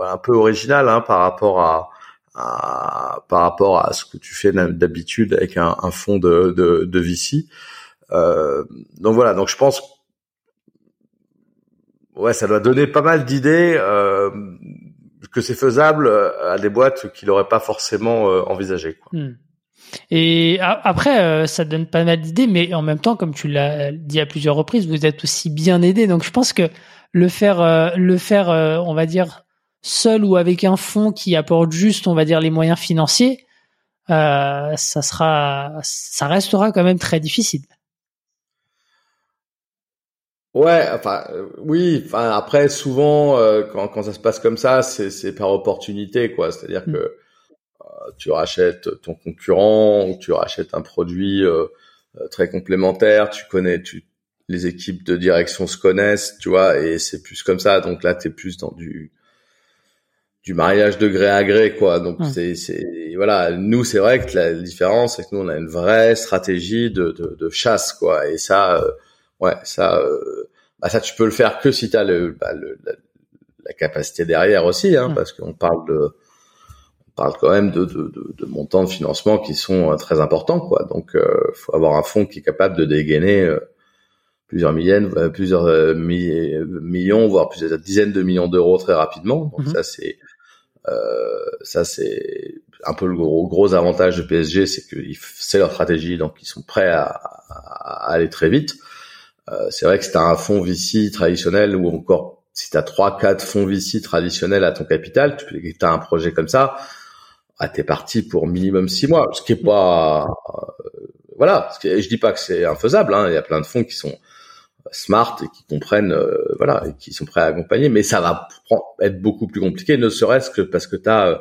[SPEAKER 2] un peu originale hein, par rapport à par rapport à ce que tu fais d'habitude avec un, un fonds de, de, de VC. Euh, donc voilà, donc je pense ouais, ça doit donner pas mal d'idées euh, que c'est faisable à des boîtes qui l'auraient pas forcément euh, envisagé. Quoi.
[SPEAKER 1] Hmm. Et après, euh, ça donne pas mal d'idées, mais en même temps, comme tu l'as dit à plusieurs reprises, vous êtes aussi bien aidé. Donc je pense que le faire, euh, le faire, on va dire seul ou avec un fonds qui apporte juste, on va dire, les moyens financiers, euh, ça sera, ça restera quand même très difficile.
[SPEAKER 2] Ouais, enfin euh, oui, enfin après souvent euh, quand, quand ça se passe comme ça, c'est par opportunité quoi, c'est-à-dire mm. que tu rachètes ton concurrent ou tu rachètes un produit très complémentaire, tu connais, tu les équipes de direction se connaissent, tu vois, et c'est plus comme ça. Donc là, tu es plus dans du du mariage de gré à gré, quoi. Donc c'est c'est voilà. Nous, c'est vrai que la différence, c'est que nous, on a une vraie stratégie de de, de chasse, quoi. Et ça, euh, ouais, ça, euh, bah ça, tu peux le faire que si t'as le, bah, le la, capacité derrière aussi, hein, parce qu'on parle de on parle quand même de, de, de, de, montants de financement qui sont euh, très importants, quoi. Donc, euh, faut avoir un fonds qui est capable de dégainer plusieurs millions, plusieurs millions, voire plusieurs dizaines de millions d'euros très rapidement. Donc mhm. ça c'est ça c'est un peu le gros, gros avantage de PSG, c'est que c'est leur stratégie, donc ils sont prêts à, à aller très vite. Euh, c'est vrai que c'est un fonds VC traditionnel ou encore si tu as trois quatre fonds VC traditionnels à ton capital, tu as un projet comme ça, ah, t'es parti pour minimum six mois, ce qui est pas euh, voilà, je dis pas que c'est infaisable, hein, il y a plein de fonds qui sont smart et qui comprennent, euh, voilà, et qui sont prêts à accompagner. Mais ça va être beaucoup plus compliqué, ne serait-ce que parce que tu as euh,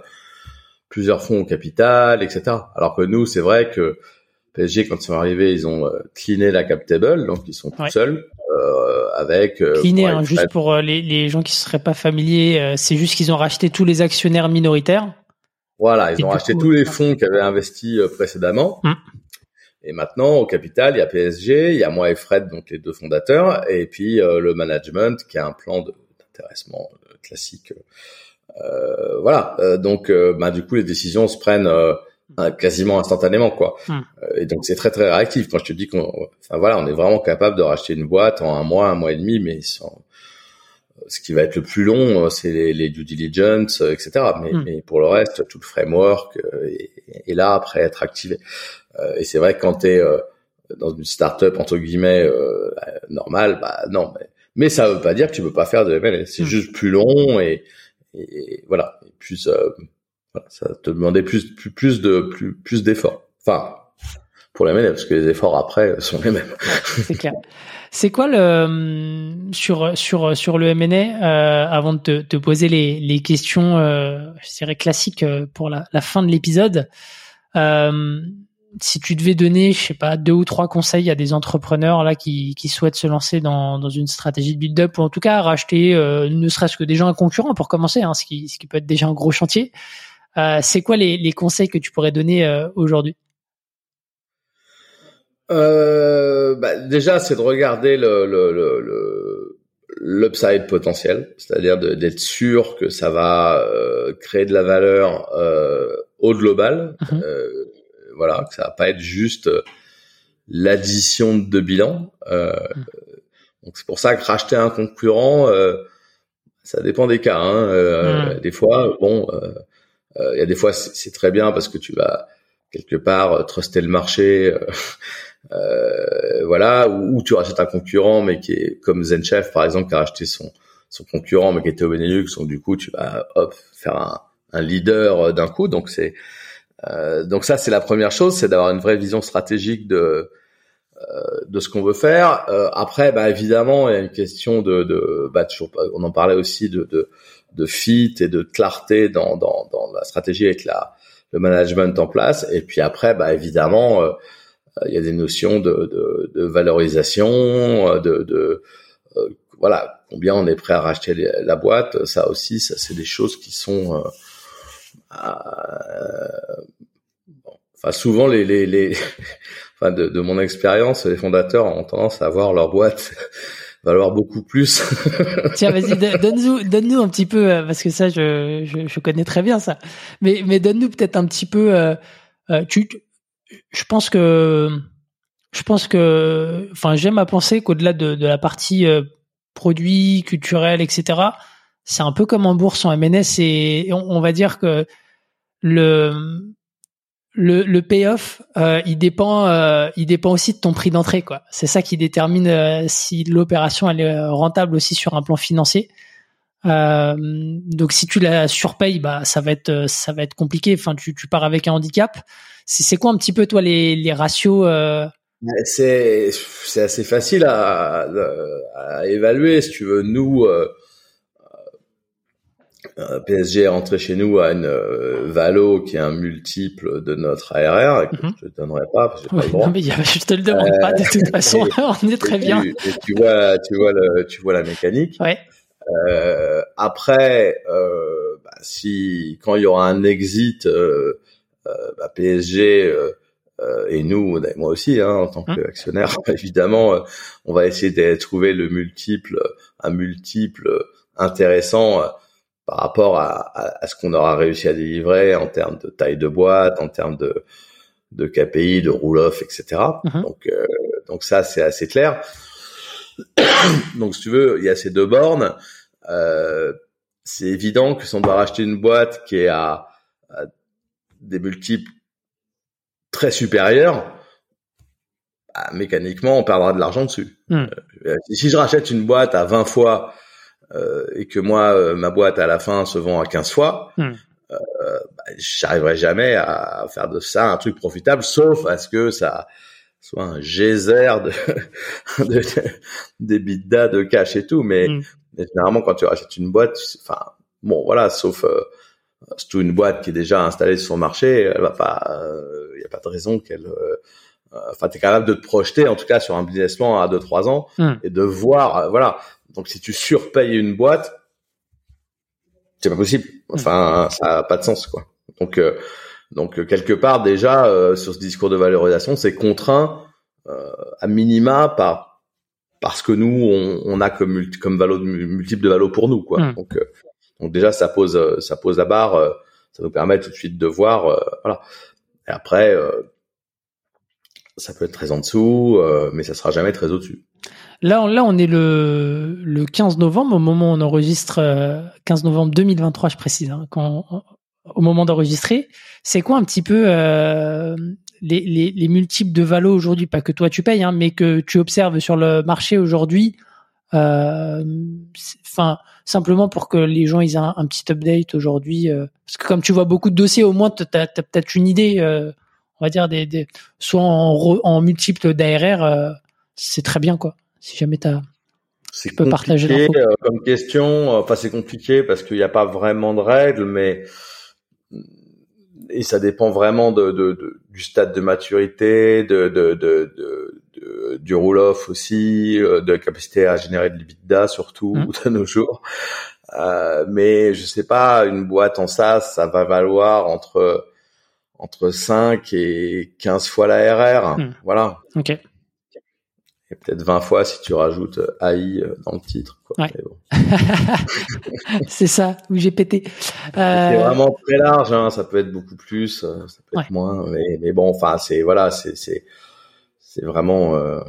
[SPEAKER 2] plusieurs fonds au capital, etc. Alors que nous, c'est vrai que PSG, quand ils sont arrivés, ils ont euh, cleané la cap table, donc ils sont tout seuls euh, avec.
[SPEAKER 1] Euh, cleané, hein, juste pour les, les, gens qui ne seraient pas familiers, c'est juste qu'ils ont racheté tous les actionnaires minoritaires.
[SPEAKER 2] Voilà, ils ont racheté tous les fonds qui avaient investi précédemment. Hum. Et maintenant, au capital, il y a PSG, il y a moi et Fred, donc les deux fondateurs, et puis euh, le management qui a un plan d'intéressement euh, classique. Euh, voilà. donc, bah, du coup, les décisions se prennent quasiment instantanément, quoi. Hmm. et donc, c'est très très réactif. Quand je te dis qu'on, enfin voilà, on est vraiment capable de racheter une boîte en un mois, un mois et demi, mais sans, ce qui va être le plus long, c'est les, les, due diligence, etc. Mais, hmm. mais, pour le reste, tout le framework est, est là après être activé. Euh, et c'est vrai que quand tu es euh, dans une startup entre guillemets euh, normale, bah non, mais, mais ça veut pas dire que tu peux pas faire de M&A. C'est hmm. juste plus long et, et voilà, et plus voilà, ça te demandait plus plus plus de plus plus d'efforts. Enfin, pour les M&A parce que les efforts après sont les mêmes.
[SPEAKER 1] c'est clair. C'est quoi le sur sur sur le M&A euh, avant de te, te, poser les les questions, euh, je dirais classiques pour la, la fin de l'épisode. Euh, si tu devais donner, je sais pas, deux ou trois conseils à des entrepreneurs là qui, qui souhaitent se lancer dans, dans une stratégie de build-up ou en tout cas racheter euh, ne serait-ce que déjà un concurrent pour commencer, hein, ce, qui, ce qui peut être déjà un gros chantier, euh, c'est quoi les, les conseils que tu pourrais donner euh, aujourd'hui?
[SPEAKER 2] Euh, bah, Déjà, c'est de regarder le, le, le, l'upside potentiel, c'est-à-dire d'être sûr que ça va créer de la valeur au global. Mm voilà, que ça va pas être juste euh, l'addition de bilan. Euh, donc c'est pour ça que racheter un concurrent, euh, ça dépend des cas. Hein. Des fois, bon, il y a des fois c'est très bien parce que tu vas quelque part truster le marché. voilà, ou, tu rachètes un concurrent, mais qui est comme ZenChef par exemple, qui a racheté son son concurrent, mais qui était au Benelux, donc du coup tu vas hop faire un, un leader d'un coup. Donc c'est euh, donc ça, c'est la première chose, c'est d'avoir une vraie vision stratégique de euh, de ce qu'on veut faire. Euh, après, bah, évidemment, il y a une question de, de bah, toujours, on en parlait aussi de, de, de fit et de clarté dans, dans, dans la stratégie avec la, le management en place. Et puis après, bah, évidemment, euh, il y a des notions de, de, de valorisation, de, de voilà, combien on est prêt à racheter la boîte. Ça aussi, ça c'est des choses qui sont euh, enfin, souvent les, les, les enfin de, de, mon expérience, les fondateurs ont tendance à voir leur boîte valoir beaucoup plus.
[SPEAKER 1] Tiens, vas-y, donne-nous, donne-nous un petit peu, euh, parce que ça, je, je, je connais très bien ça. Mais, mais donne-nous peut-être un petit peu. Euh, euh, tu, je pense que, je pense que, enfin, j'aime à penser qu'au-delà de, de la partie euh, produit, culturel, etc. C'est un peu comme en bourse en MNS et on, on va dire que le le, le payoff, euh, il dépend, euh, il dépend aussi de ton prix d'entrée, quoi. C'est ça qui détermine euh, si l'opération elle est rentable aussi sur un plan financier. donc si tu la surpayes, bah ça va être, ça va être compliqué. Enfin, tu, tu pars avec un handicap. C'est quoi un petit peu toi les, les ratios
[SPEAKER 2] C'est c'est assez facile à, à, évaluer si tu veux. Nous PSG est rentré chez nous à une valo qui est un multiple de notre ARR, que mhm. je te donnerai pas parce que pas le droit.
[SPEAKER 1] Non mais je te le demande pas de toute façon, on est très bien.
[SPEAKER 2] Tu, tu, vois, tu vois le, tu vois la mécanique.
[SPEAKER 1] Ouais.
[SPEAKER 2] Euh, après, euh, bah, si quand il y aura un exit, euh, bah, PSG et nous, moi aussi, hein, en tant mmh. qu'actionnaire, évidemment, on va essayer de trouver le multiple, un multiple intéressant par rapport à, à, ce qu'on aura réussi à délivrer en termes de taille de boîte, en termes de, de KPI, de roll-off, etc. Mmh. Donc, donc ça, c'est assez clair. Donc, si tu veux, il y a ces deux bornes. Euh, c'est évident que si on doit racheter une boîte qui est à, des multiples très supérieurs, bah, mécaniquement, on perdra de l'argent dessus. Hmm. Euh, si je rachète une boîte à 20 fois euh, et que moi, euh, ma boîte à la fin se vend à 15 fois, hmm. euh, bah, j'arriverai jamais à faire de ça un truc profitable, sauf à ce que ça soit un geyser de, de, de, de cash et tout. Mais, mm. mais, généralement, quand tu rachètes une boîte, enfin, bon, voilà, sauf euh, une boîte qui est déjà installée sur le marché, elle va pas, il euh, n'y a pas de raison qu'elle, euh, enfin, tu es capable de te projeter, en tout cas, sur un business plan à 2-3 ans mm. et de voir, voilà. Donc, si tu surpayes une boîte, c'est pas possible. Mm. Enfin, ça a pas de sens, quoi. Donc, donc euh, quelque part déjà euh, sur ce discours de valorisation, c'est contraint euh, à minima par parce que nous on, on a comme comme valo, multiple de valo pour nous quoi. Hmm. Donc donc déjà ça pose ça pose la barre, ça nous permet tout de suite de voir voilà. Et après ça peut être très en dessous, mais ça sera jamais très au-dessus.
[SPEAKER 1] Là, là, on est le, le 15 novembre, au moment où on enregistre, 15 novembre 2023, je précise, hein, quand au moment d'enregistrer. C'est quoi un petit peu euh, les, les, les, multiples de valo aujourd'hui? Pas que toi tu payes, hein, mais que tu observes sur le marché aujourd'hui. Euh, enfin, simplement pour que les gens aient un, petit update aujourd'hui. Euh, parce que comme tu vois beaucoup de dossiers, au moins tu as, peut-être une idée. Euh, on va dire des, des soit en, en multiple d'ARR, euh, c'est très bien quoi. Si jamais tu as
[SPEAKER 2] c'est peux partager l'info. comme question. Enfin, c'est compliqué parce qu'il n'y a pas vraiment de règles, mais et ça dépend vraiment de, de, de, du stade de maturité, de, de du roll-off aussi, euh, de la capacité à générer de l'EBITDA surtout mmh. de nos jours. Euh, mais je sais pas, une boîte en SaaS, ça va valoir entre entre 5 et 15 fois la RR. Mmh. Voilà.
[SPEAKER 1] Ok
[SPEAKER 2] et peut-être 20 fois si tu rajoutes euh, AI euh, dans le titre.
[SPEAKER 1] Ouais. c'est ça, j'ai pété.
[SPEAKER 2] Euh... C'est vraiment très large, hein. ça peut être beaucoup plus, euh, ça peut être moins, mais, mais, bon, enfin, c'est voilà, c'est c'est c'est vraiment euh...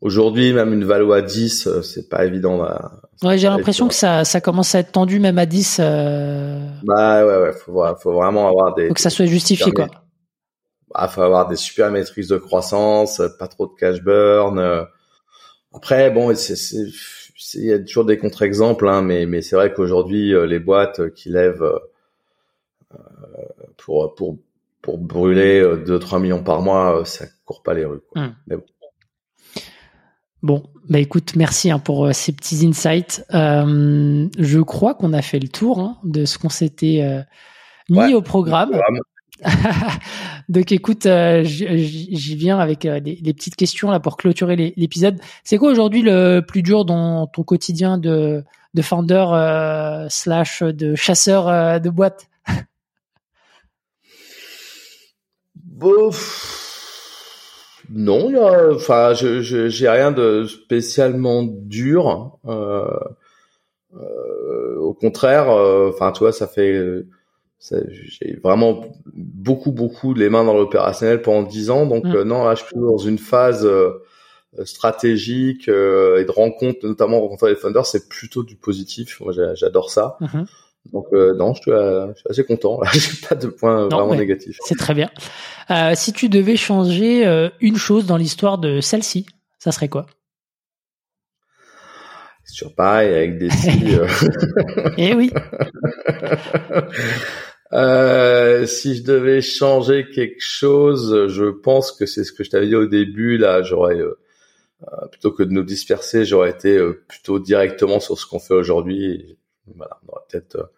[SPEAKER 2] aujourd'hui même une valo à 10, c'est pas évident. À,
[SPEAKER 1] ouais, j'ai l'impression que ça ça commence à être tendu même à 10. Euh...
[SPEAKER 2] Bah ouais ouais, faut faut vraiment avoir des.
[SPEAKER 1] Faut que ça soit justifié quoi.
[SPEAKER 2] Bah, faut avoir des super maîtrises de croissance, pas trop de cash burn. Après, bon, il y a toujours des contre-exemples, hein, mais, mais c'est vrai qu'aujourd'hui, euh, les boîtes qui lèvent euh, pour, pour, pour brûler 2-3 euh, millions par mois, ça court pas les rues. Quoi. Mais bon.
[SPEAKER 1] Bon, bah écoute, merci hein, pour ces petits insights. Euh, je crois qu'on a fait le tour hein, de ce qu'on s'était mis au programme. Donc écoute, euh, j'y viens avec euh, les, petites questions là pour clôturer l'épisode. C'est quoi aujourd'hui le plus dur dans ton quotidien de, de founder euh, slash de chasseur de boîte?
[SPEAKER 2] Non, enfin, j'ai rien de spécialement dur. au contraire, enfin, tu vois, ça fait j'ai vraiment beaucoup beaucoup les mains dans l'opérationnel pendant dix ans. Donc mm. euh, non là je suis dans une phase euh, stratégique euh, et de rencontre notamment rencontrer les funders c'est plutôt du positif. Moi j'adore ça. Mm-hmm. donc non je suis, je suis, assez content. Là j'ai pas de points vraiment négatifs.
[SPEAKER 1] c'est très bien. Si tu devais changer une chose dans l'histoire de celle-ci ça serait quoi?
[SPEAKER 2] C'est toujours pareil avec des
[SPEAKER 1] Eh oui.
[SPEAKER 2] Euh, si je devais changer quelque chose, je pense que c'est ce que je t'avais dit au début. Là, j'aurais euh, euh, plutôt que de nous disperser, j'aurais été plutôt directement sur ce qu'on fait aujourd'hui. Voilà, on aurait peut-être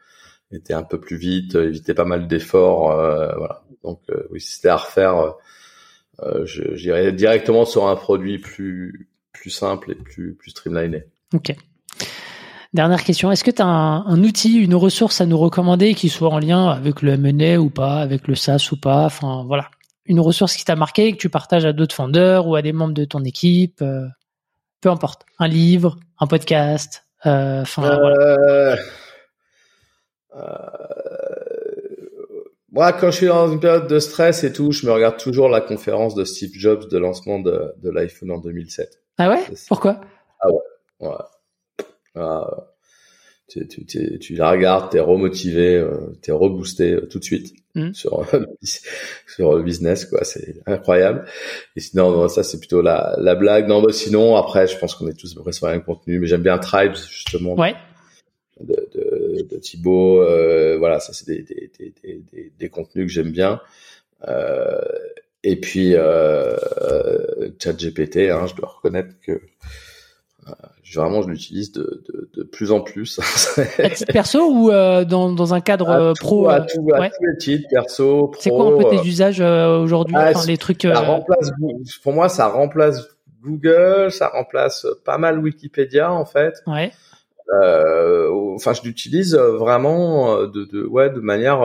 [SPEAKER 2] était un peu plus vite, éviter pas mal d'efforts. voilà. Donc oui, si c'était à refaire, j'irais directement sur un produit plus plus simple et plus plus streamliné.
[SPEAKER 1] Ok. Dernière question, est-ce que tu as un, outil, une ressource à nous recommander qui soit en lien avec le M&A ou pas, avec le SaaS ou pas, enfin voilà, une ressource qui t'a marqué et que tu partages à d'autres fondeurs ou à des membres de ton équipe, euh, peu importe, un livre, un podcast, euh, enfin euh,
[SPEAKER 2] Moi, quand je suis dans une période de stress et tout, je me regarde toujours la conférence de Steve Jobs de lancement de, de l'iPhone en 2007.
[SPEAKER 1] Ah ouais? Pourquoi?
[SPEAKER 2] Ah ouais. ouais. Ah, tu, tu, tu, la regardes, t'es remotivé, euh, t'es reboosté euh, tout de suite mm. sur sur le business, quoi. C'est incroyable. Et sinon, ça c'est plutôt la, la blague. Non, bah, sinon après, je pense qu'on est tous à sur un contenu, mais j'aime bien Tribes justement.
[SPEAKER 1] Ouais.
[SPEAKER 2] De, de, de Thibaut, euh, voilà, ça c'est des, des, des, des, des, contenus que j'aime bien. Euh, et puis euh, ChatGPT, hein, je dois reconnaître que vraiment je l'utilise de, de, de, plus en plus.
[SPEAKER 1] à titre perso ou euh, dans, dans un cadre euh, pro
[SPEAKER 2] À, tout, à tous les titres, perso, pro.
[SPEAKER 1] C'est quoi un peu tes euh, usages aujourd'hui ah, Les trucs.
[SPEAKER 2] Ça remplace, pour moi, ça remplace Google, ça remplace pas mal Wikipédia en fait.
[SPEAKER 1] Ouais.
[SPEAKER 2] enfin, je l'utilise vraiment de, de, ouais, de manière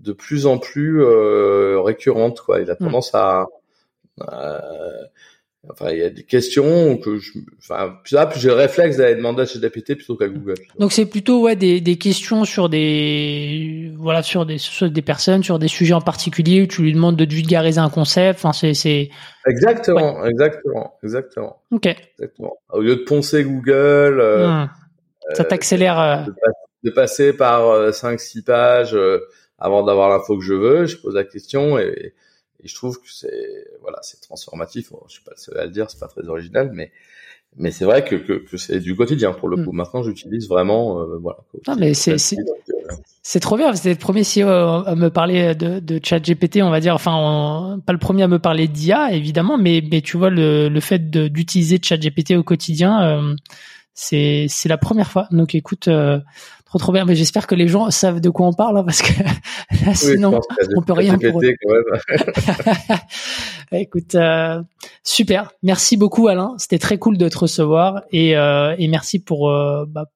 [SPEAKER 2] de plus en plus récurrente. Quoi. Il a hmm. tendance à Enfin, il y a des questions que je, enfin, là, j'ai le réflexe d'aller demander à ChatGPT plutôt qu'à Google.
[SPEAKER 1] Donc c'est plutôt ouais des, des questions sur des voilà sur des sur des personnes sur des sujets en particulier où tu lui demandes de vulgariser un concept. Enfin c'est c'est
[SPEAKER 2] exactement exactement exactement.
[SPEAKER 1] Ok.
[SPEAKER 2] Exactement. Au lieu de poncer Google. Euh,
[SPEAKER 1] hmm. Ça t'accélère. Euh...
[SPEAKER 2] De, passer par 5 euh, six pages euh, avant d'avoir l'info que je veux, je pose la question et et je trouve que c'est voilà, c'est transformatif. je suis pas le seul à le dire, c'est pas très original, mais mais c'est vrai que, que, que c'est du quotidien pour le mm. coup. Maintenant, j'utilise vraiment euh, voilà.
[SPEAKER 1] Non, mais c'est c'est euh, trop bien. C'était le premier CEO à me parler de, de ChatGPT, on va dire. Enfin, pas le premier à me parler d'IA, évidemment, mais mais tu vois le le fait d'utiliser ChatGPT au quotidien, euh, c'est c'est la première fois. Donc, écoute, euh, Trop trop bien, mais j'espère que les gens savent de quoi on parle hein, parce que là, sinon on peut rien pour eux. Écoute, euh, super, merci beaucoup Alain, c'était très cool de te recevoir et, euh, et merci pour euh, bah,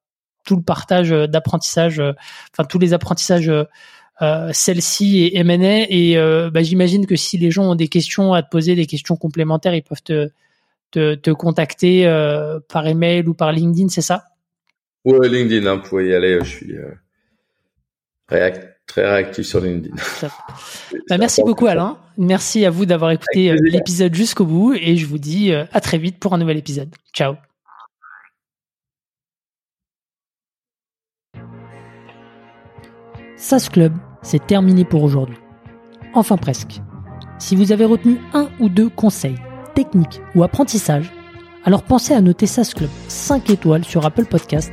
[SPEAKER 1] tout le partage d'apprentissage, enfin tous les apprentissages celle-ci et M&A et bah, j'imagine que si les gens ont des questions à te poser, des questions complémentaires, ils peuvent te te, te contacter par email ou par LinkedIn, c'est ça?
[SPEAKER 2] Ouais, LinkedIn, hein, vous pouvez y aller. Je suis euh, très réactif sur LinkedIn.
[SPEAKER 1] bah, merci beaucoup, Alain. Merci à vous d'avoir écouté euh, l'épisode jusqu'au bout et je vous dis euh, à très vite pour un nouvel épisode. Ciao. SAS Club, c'est terminé pour aujourd'hui. Enfin presque. Si vous avez retenu un ou deux conseils, techniques ou apprentissages, alors pensez à noter SAS Club 5 étoiles sur Apple Podcast